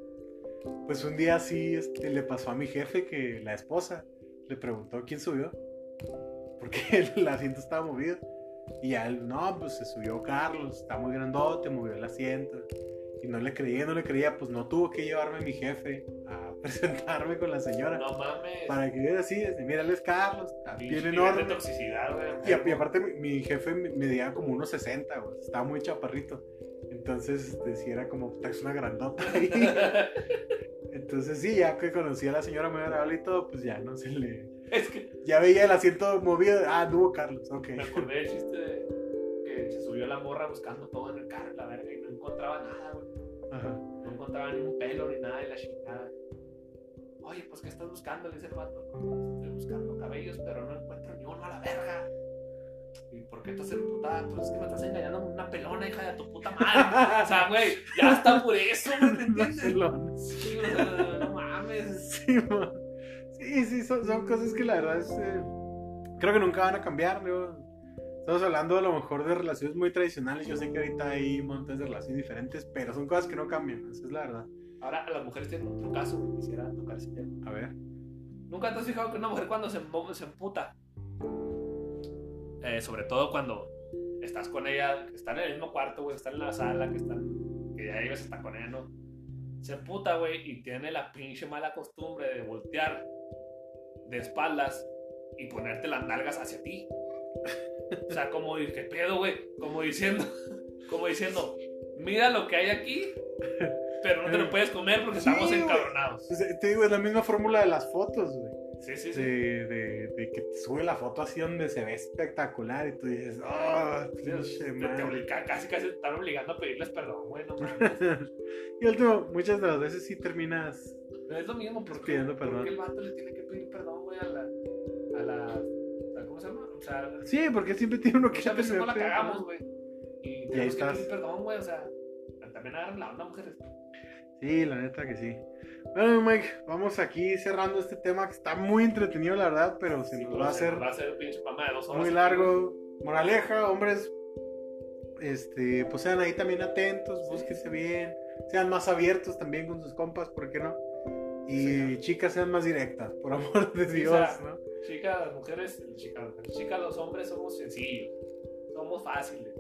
Pues un día sí este, le pasó a mi jefe que la esposa le preguntó quién subió. Porque el asiento estaba movido. Y a él, no, pues se subió Carlos, está muy grandote, movió el asiento. Y no le creía, no le creía, pues no tuvo que llevarme mi jefe a presentarme con la señora. No mames. Para que viera así, desde, mira, él es Carlos, bien enorme. de toxicidad, güey. Y, a- y aparte mi, mi jefe me- medía como unos 60, güey, estaba muy chaparrito. Entonces, este, sí era como, "Puta, es una grandota ahí. Entonces, sí, ya que conocí a la señora muy agradable y todo, pues ya no se le... es que Ya veía el asiento movido, ah, no Carlos, ok. me acordé del chiste de que se subió la morra buscando todo en el carro, la verga, y no encontraba nada, güey. Ajá. No encontraba ni un pelo ni nada de la chingada. Oye, pues, ¿qué estás buscando? Le dice el vato. "No, Estoy buscando cabellos, pero no encuentro ni uno a la verga. ¿Y por qué estás emputada? Pues es que me estás engañando con una pelona, hija de tu puta madre. O sea, güey, ya está por eso, ¿me entiendes? Sí, o sea, no mames. Sí, man. sí, sí, son, son cosas que la verdad es, eh, creo que nunca van a cambiar. ¿no? Estamos hablando a lo mejor de relaciones muy tradicionales. Yo sé que ahorita hay montones de relaciones diferentes, pero son cosas que no cambian. Esa es la verdad. Ahora, las mujeres tienen otro caso, güey. Quisiera tocar ese tema. A ver. ¿Nunca te has fijado que una mujer cuando se, se emputa? Eh, sobre todo cuando estás con ella, que están en el mismo cuarto, güey, están en la sala, que están, que ya ibas hasta con ella, ¿no? Se emputa, güey, y tiene la pinche mala costumbre de voltear de espaldas y ponerte las nalgas hacia ti. O sea, como, ¿qué pedo, güey? Como diciendo, como diciendo, mira lo que hay aquí, pero no te lo puedes comer porque Sí, estamos encabronados. Eh, Te digo, es la misma fórmula de las fotos, güey. Sí, sí, sí. De, de, de que te sube la foto así donde se ve espectacular y tú dices, ¡ah, pinche Te, te madre". obliga- casi casi te están obligando a pedirles perdón, güey, no y último, muchas de las veces sí terminas. No es lo mismo, porque, Pidiendo perdón. porque el vato le tiene que pedir perdón, güey, a la, a la, ¿cómo se llama? O sea, Sí, porque siempre tiene uno que muchas veces no la cagamos, güey. Y ahí tenemos que estás. pedir perdón, güey, o sea, también agarran la onda, mujeres. Sí, la neta que sí. Bueno, Mike, vamos aquí cerrando este tema que está muy entretenido, la verdad, pero se Sí, nos va a hacer nos Va a hacer un pinche pama de dos horas. muy largo. Moraleja, hombres, este, pues sean ahí también atentos, búsquense bien, sean más abiertos también con sus compas, ¿por qué no? Y Sí. chicas sean más directas, por amor de Sí, Dios, o sea, ¿no? güey. Chicas, las mujeres, chicas, las mujeres, chicas, los hombres somos sencillos, somos fáciles.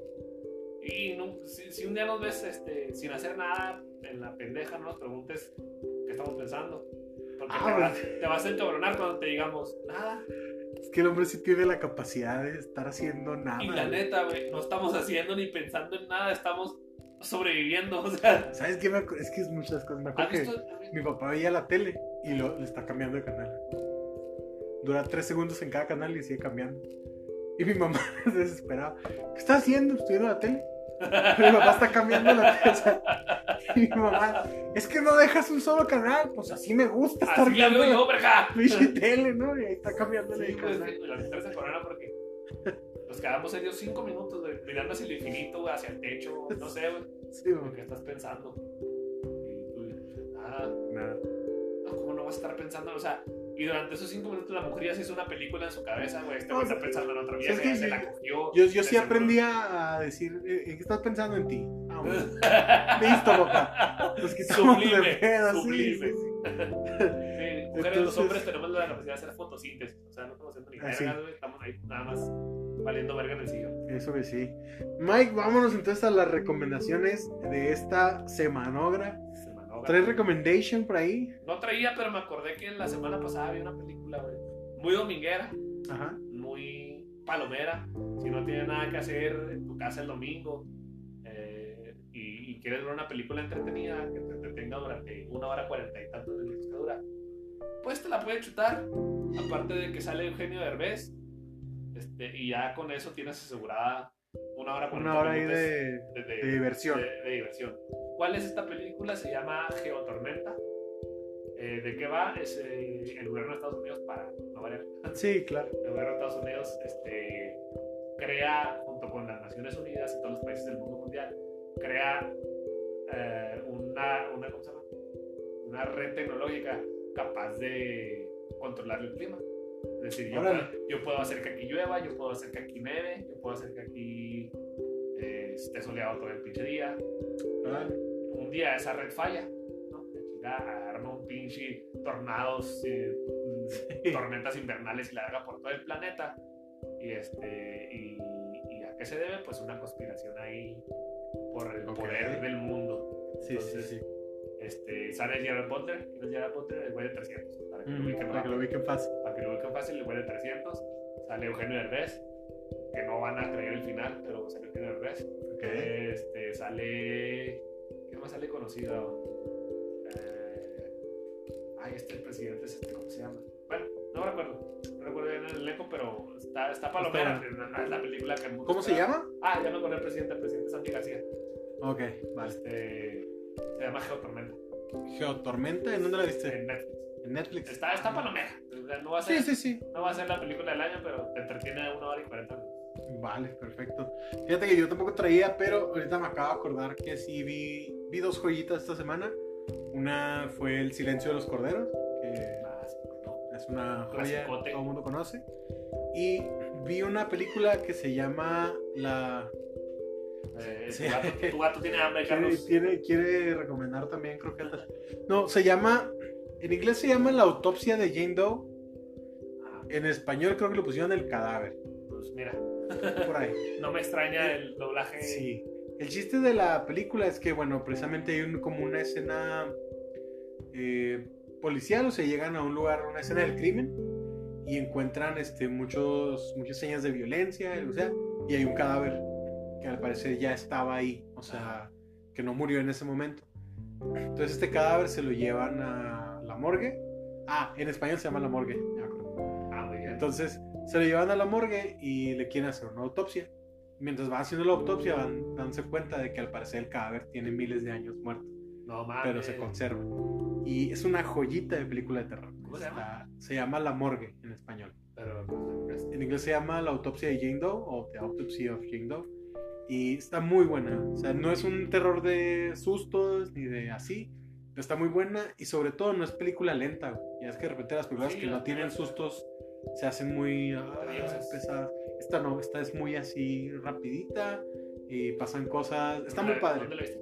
Y no- si, si un día nos ves este, sin hacer nada en la pendeja, no nos preguntes qué estamos pensando. Porque Ah, te, vas, te vas a encabronar cuando te digamos nada. Es que el hombre sí tiene la capacidad de estar haciendo nada. Y la güey. neta, güey, no estamos haciendo ni pensando en nada, estamos sobreviviendo. O sea, ¿Sabes qué? Me Es que es muchas cosas. Me ¿has acuerdo que visto? mi papá veía la tele y lo, le está cambiando de canal. Dura tres segundos en cada canal y sigue cambiando. Y mi mamá se desesperaba. ¿Qué está haciendo? ¿Estoy viendo la tele? Mi papá está cambiando la sea, y mi mamá, es que no dejas un solo canal. Pues así me gusta estar Así la viendo veo yo, la verga. tele, ¿no? Y ahí está cambiando de Sí, pues, canal. que la encabrona porque nos quedamos serios cinco minutos, güey, mirando hacia el infinito, hacia el techo, no sé, güey. Sí, ¿En güey. qué estás pensando? Y tú nada, Nada. no, ¿cómo no vas a estar pensando? O sea, y durante esos cinco minutos la mujer ya se hizo una película en su cabeza, güey. Este No, güey está sí. pensando en otra Sí, vieja, es que se la cogió. Yo, yo sí de aprendí a decir, eh, ¿en qué estás pensando en ti? Ah, bueno. Listo, papá. Nos quitamos de Sublime, pedo, sí, sublime. sí, sí. Mujeres, los Entonces- hombres tenemos la capacidad de hacer fotosíntesis. O sea, no estamos haciendo ni Ah, güey. Estamos ahí nada más valiendo verga en el sillón. Eso que sí. Mike, vámonos entonces a las recomendaciones de esta semanogra. Se manogra. ¿Tres recommendations por ahí? No traía, pero me acordé que la semana pasada vi una película, güey. Muy dominguera, Ajá. muy palomera. Si no tienes nada que hacer en tu casa el domingo eh, y, y quieres ver una película entretenida que te entretenga durante una hora cuarenta y tantos minutos que dura, pues te la puedes chutar. Aparte de que sale Eugenio Derbez. Este, y ya con eso tienes asegurada una hora Una hora ahí de, de, de diversión. de- diversión. ¿Cuál es esta película? Se llama Geotormenta. Eh, ¿De qué va? Es eh, el gobierno de Estados Unidos, para no variar, Sí, claro. el gobierno de Estados Unidos este, crea, junto con las Naciones Unidas y todos los países del mundo mundial, crea eh, una, una, ¿cómo se llama? una red tecnológica capaz de controlar el clima. Es decir, yo yo puedo hacer que aquí llueva, yo puedo hacer que aquí neve, yo puedo hacer que aquí eh, esté soleado todo el pinche día. Órale. Un día esa red falla, ¿no? Arma un pinche tornados, eh, mm, tormentas invernales y la haga por todo el planeta. Y, este, y, ¿Y a qué se debe? Pues una conspiración ahí por el Ok. poder del mundo. Sí, sí, sí. Este, sale Gerard Butler, ¿quién es Gerard Butler? El güey de 300. Para que lo Mm, ubiquen para que lo ubiquen fácil. Para que lo ubiquen fácil, el güey de 300. Sale Eugenio Derbez, que no van a creer el final, pero sale Eugenio Derbez. Ok. Este, sale. ¿Quién más sale conocido? Eh, ay, este el presidente es este, ¿cómo se llama? Bueno, no recuerdo. No recuerdo bien el elenco, pero está, está palomera. Está es la película que ¿Cómo se llama? Ah, ya me acordé el presidente, el presidente Santi García. Ok, vale. Este, se llama Geotormenta Geotormenta, ¿en dónde la viste? en Netflix. En Netflix. Está, está palomera. Sea, No va, a ser, Sí, sí, sí. no va a ser la película del año, pero te entretiene una hora y cuarenta. Vale, perfecto. Fíjate que yo tampoco traía, pero ahorita me acabo de acordar que sí vi, vi dos joyitas esta semana. Una fue El silencio de los corderos, que Ah, es una joya que todo el mundo conoce. Y vi una película que se llama La... Eh, Sí. tu, gato, tu gato tiene hambre, Carlos. quiere, quiere recomendar también croquetas. No, se llama... En inglés se llama La autopsia de Jane Doe. En español creo que lo pusieron El cadáver. pues mira, Por ahí. no me extraña el doblaje. Sí. El chiste de la película es que, bueno, precisamente hay un- como una escena eh, policial, o sea, llegan a un lugar, una escena del crimen, y encuentran este, muchos, muchas señas de violencia, o sea, y hay un cadáver que al parecer ya estaba ahí, o sea, que no murió en ese momento. Entonces este cadáver se lo llevan a la morgue. Ah, en español se llama la morgue, Entonces se lo llevan a la morgue y le quieren hacer una autopsia. Mientras van haciendo la autopsia van dándose cuenta de que al parecer el cadáver tiene miles de años muerto, no mames. pero se conserva. Y es una joyita de película de terror. ¿Cómo se llama? Se llama La Morgue en español. Pero, pues, En inglés se llama La Autopsia de Jane Doe o The Autopsy of Jane Doe. Y está muy buena. O sea, no es un terror de sustos ni de así. Pero está muy buena y sobre todo no es película lenta. Ya es que de repente las películas Sí, que no tienen sustos se hacen muy ah, pesadas. Esta no, esta es muy así rapidita y pasan cosas. Está ¿dónde muy padre. ¿Dónde la viste?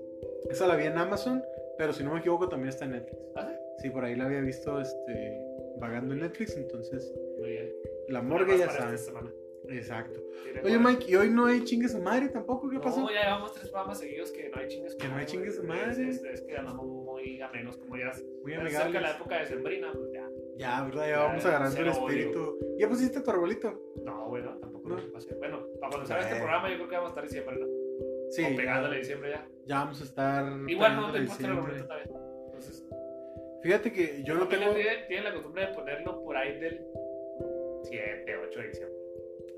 Esa la vi en Amazon, pero si no me equivoco también está en Netflix. Ah, sí. Sí, por ahí la había visto este, vagando en Netflix, entonces Muy bien. la morgue ya sabes. esta semana. Exacto. Oye, Mike, ¿y hoy no hay chingues a madre tampoco? ¿Qué No, pasó? ya llevamos tres programas seguidos que no hay chingues. Que no hay chingues güey. madre. Es, es- es que andamos muy a menos, como ya Muy ya se acerca la amigables. época de Sembrina, pues ya. Ya, ¿verdad? Ya vamos agarrando el cero odio. espíritu. ¿Ya pusiste tu arbolito? No, bueno, tampoco No. no. pasé. Bueno, para cuando salga este programa, yo creo que vamos a estar diciembre, ¿no? Sí. o pegándole diciembre ya. ya vamos a estar. Igual no te puse el arbolito también. Entonces, Fíjate que yo no tengo. tiene, tiene la costumbre de ponerlo por ahí del 7, 8 de diciembre.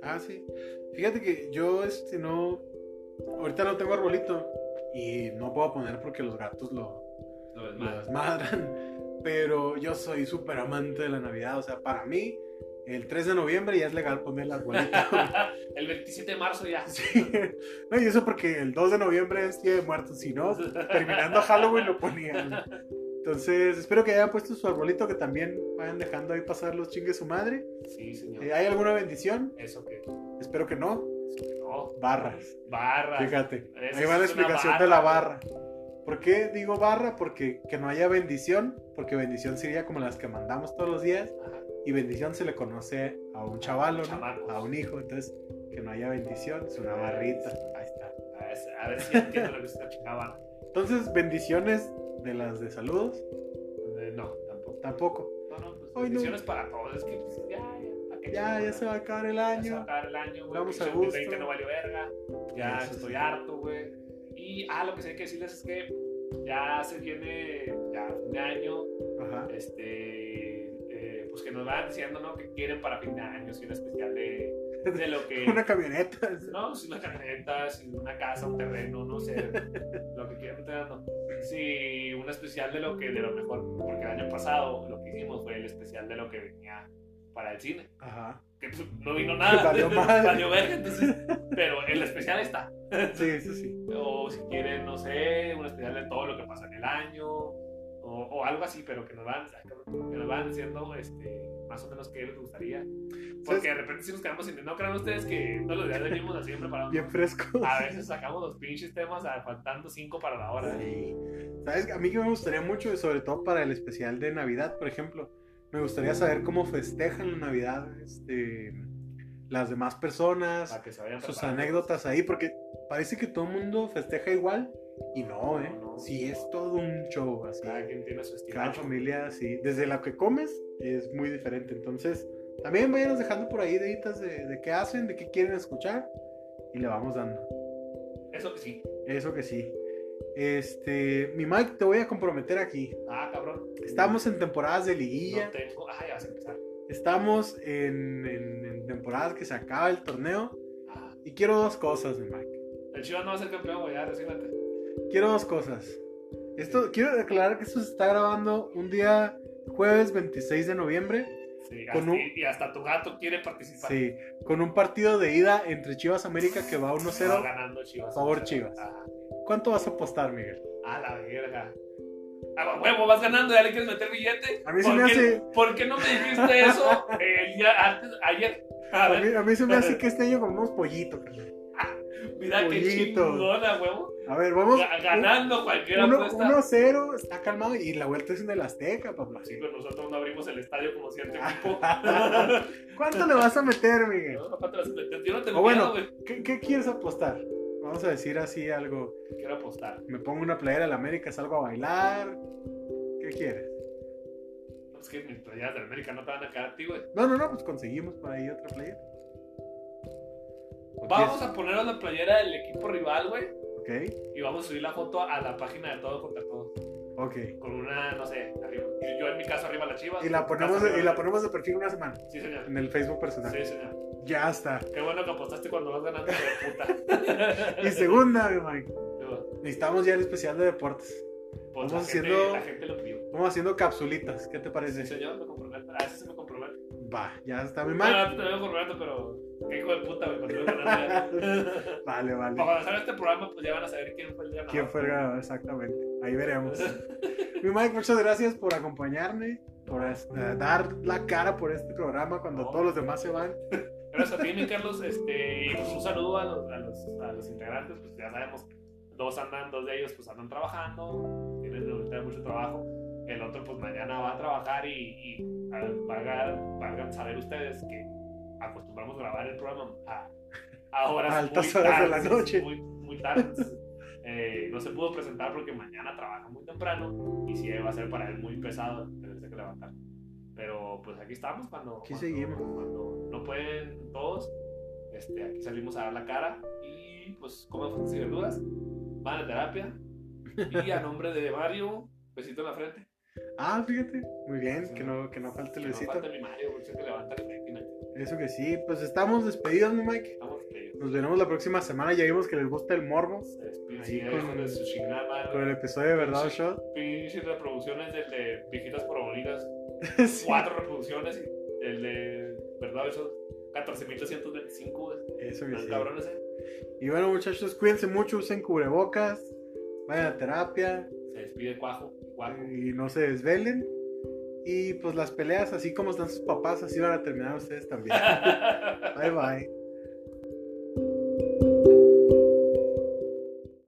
Ah, sí. Fíjate que yo, este, no. Ahorita no tengo arbolito. Y no puedo poner porque los gatos lo, Lo lo desmadran. Pero yo soy súper amante de la Navidad. O sea, para mí, el 3 de noviembre ya es legal poner el arbolito. el 27 de marzo ya. Sí. No, y eso porque el 2 de noviembre es Día de Muertos. Si no, terminando Halloween lo ponían. Entonces, espero que hayan puesto su arbolito, que también vayan dejando ahí pasar los chingues su madre. Sí, señor. Eh, ¿Hay alguna bendición? Eso que. Espero que no. Eso que no. Barras. Barras. Fíjate. Esa Ahí va la explicación barra, de la barra. ¿Por qué digo barra? Porque que no haya bendición, porque bendición sería como las que mandamos todos los días, Ajá. y bendición se le conoce a un chavalo, ¿no? A un hijo. Entonces, que no haya bendición, es una barrita. Ahí está. A ver, si entiendo lo que chingada barra. Entonces, bendiciones de las de saludos, Eh, No, tampoco. tampoco. No, no, pues Ay, no. bendiciones para todos. Es que pues, ya, ya. ¿para qué Ya, ya se va a acabar el Ya se va a año. acabar el año, güey. Vamos a gusto. 2020 no valió verga. Ya estoy harto, güey. Y, ah, lo que sí hay que decirles es que ya se viene, ya de año. Ajá. Este, pues que nos van diciendo, ¿no? Que quieren para fin de año, si un especial de, de lo que... Una camioneta. No, si una camioneta, si una casa, un terreno, no sé, lo que quieran dando. Sí, un especial de lo que, de lo mejor, porque el año pasado lo que hicimos fue el especial de lo que venía para el cine. Ajá. Que pues, no vino nada. Valió. Valió verga, entonces, pero el especial está. Sí, eso sí. O si quieren, no sé, un especial de todo lo que pasa en el año, o, o algo así, pero que nos van, que nos van diciendo este, más o menos qué les gustaría. Porque de repente si nos quedamos sin... No crean ustedes que todos los días venimos así preparados. Bien fresco. A veces sacamos los pinches temas a- faltando cinco para la hora. Sí. ¿Sabes? A mí que me gustaría mucho, sobre todo para el especial de Navidad, por ejemplo, me gustaría saber cómo festejan la Navidad este, las demás personas, que se vayan sus anécdotas ahí, porque parece que todo el mundo festeja igual y no, ¿eh? No, no. Sí, es todo un show, así. Cada quien tiene su estilo. Cada familia, sí. Desde lo que comes es muy diferente. Entonces, también vayanos dejando por ahí deditas de, de qué hacen, de qué quieren escuchar y le vamos dando. Eso que sí. Eso que sí. Este, mi Mike, te voy a comprometer aquí. Ah, cabrón. Estamos en temporadas de liguilla. No tengo. Ah, ya vas a empezar. Estamos en, en- en temporadas que se acaba el torneo. Ah, Y quiero dos cosas, mi Mike. el Chivas no va a ser campeón, güey. Ya. Quiero dos cosas. Esto, quiero declarar que esto se está grabando un día jueves 26 de noviembre. Sí, Con hasta- un- y, hasta tu gato quiere participar. Sí, con un partido de ida entre Chivas América que va Va 1-0. ganando Chivas. Favor, 1-0. Chivas. ¿Cuánto vas a apostar, Miguel? A la verga. Ah, huevo, vas ganando, ya le quieres meter billete. A mí se ¿Por me qué- hace- ¿Por qué no me dijiste eso el día antes, ayer? A A mí, a mí se me hace que este año comemos pollito. carnal. Mira qué chingona, huevo. A ver, vamos. Ga- Ganando cualquier uno- apuesta. 1-0, está calmado y la vuelta es en el Azteca, papá. Sí, pero nosotros no abrimos el estadio como cierto equipo. ¿Cuánto le vas a meter, Miguel? No, papá, te las metes. Yo no tengo O bueno, miedo. ¿qué, qué quieres apostar? Vamos a decir así algo. Quiero apostar. Me pongo una playera de la América, salgo a bailar. ¿Qué quieres? Es que mis playeras de América no te van a quedar a ti, güey. No, no, no, pues conseguimos por ahí otra playera. ¿O Vamos a ponernos la playera del equipo rival, güey. quieres? Y vamos a subir la foto a la página de Todo contra Todo. Ok, ok. Con una, no sé, arriba. Yo en mi caso arriba la chivas. Y la, ponemos y la ponemos de perfil una semana Sí, señor. en el Facebook personal. Sí, señor. Ya está. Qué bueno que apostaste cuando vas ganando de puta. Y segunda, mi Mike. Necesitamos ya el especial de deportes. Pues Vamos la, gente, haciendo- la gente lo pidió. Vamos haciendo capsulitas. ¿Qué te Sí, parece? señor, me comprometo. A ese sí me comprometo. Va, ya está mi No, Mike. no, te me comprometo, pero qué hijo de puta, güey, cuando. Vale, vale. Para hacer este programa, pues ya van a saber quién fue el ganador. ¿Quién fue el ganador? Exactamente. Ahí veremos. Mi Mike, muchas gracias por acompañarme, por este, dar la cara por este programa cuando No. todos los demás se van. Gracias a ti, mi Carlos. Este, pues un saludo a los, a, los, a los integrantes. Pues ya sabemos, dos andan, dos de ellos pues andan trabajando, tienen ahorita mucho trabajo. El otro pues mañana va a trabajar y, y valgan, valgan saber ustedes que acostumbramos grabar el programa a, a horas altas muy horas de la tardes, noche. Muy, muy eh, no se pudo presentar porque mañana trabaja muy temprano y sí va a ser para él muy pesado tenerse que levantar. Pero pues aquí estamos cuando, Aquí cuando- seguimos. cuando no pueden todos. Este, aquí salimos a dar la cara y pues comen frutas y verduras, van a terapia y a nombre de Mario, besito en la frente. Ah, fíjate. Muy bien, que no, que no falte el Que no besito. falte mi Mario, porque que levanta la máquina. Eso que sí. Pues estamos despedidos, mi Mike. Estamos despedidos. Nos veremos la próxima semana. Ya vimos que les gusta el morbo sí, con- con, madre. con el episodio de Verdad o Shot. Pinches reproducciones del de Viejitas por Bonitas. Sí. Cuatro reproducciones y el de verdad eso 14.325 güey. Eso que sí. cabrones eh. Y bueno, muchachos, cuídense mucho, usen cubrebocas, vayan a terapia se despide Cuajo Y no se desvelen. Y pues las peleas, así como están sus papás, así van a terminar ustedes también. Bye bye.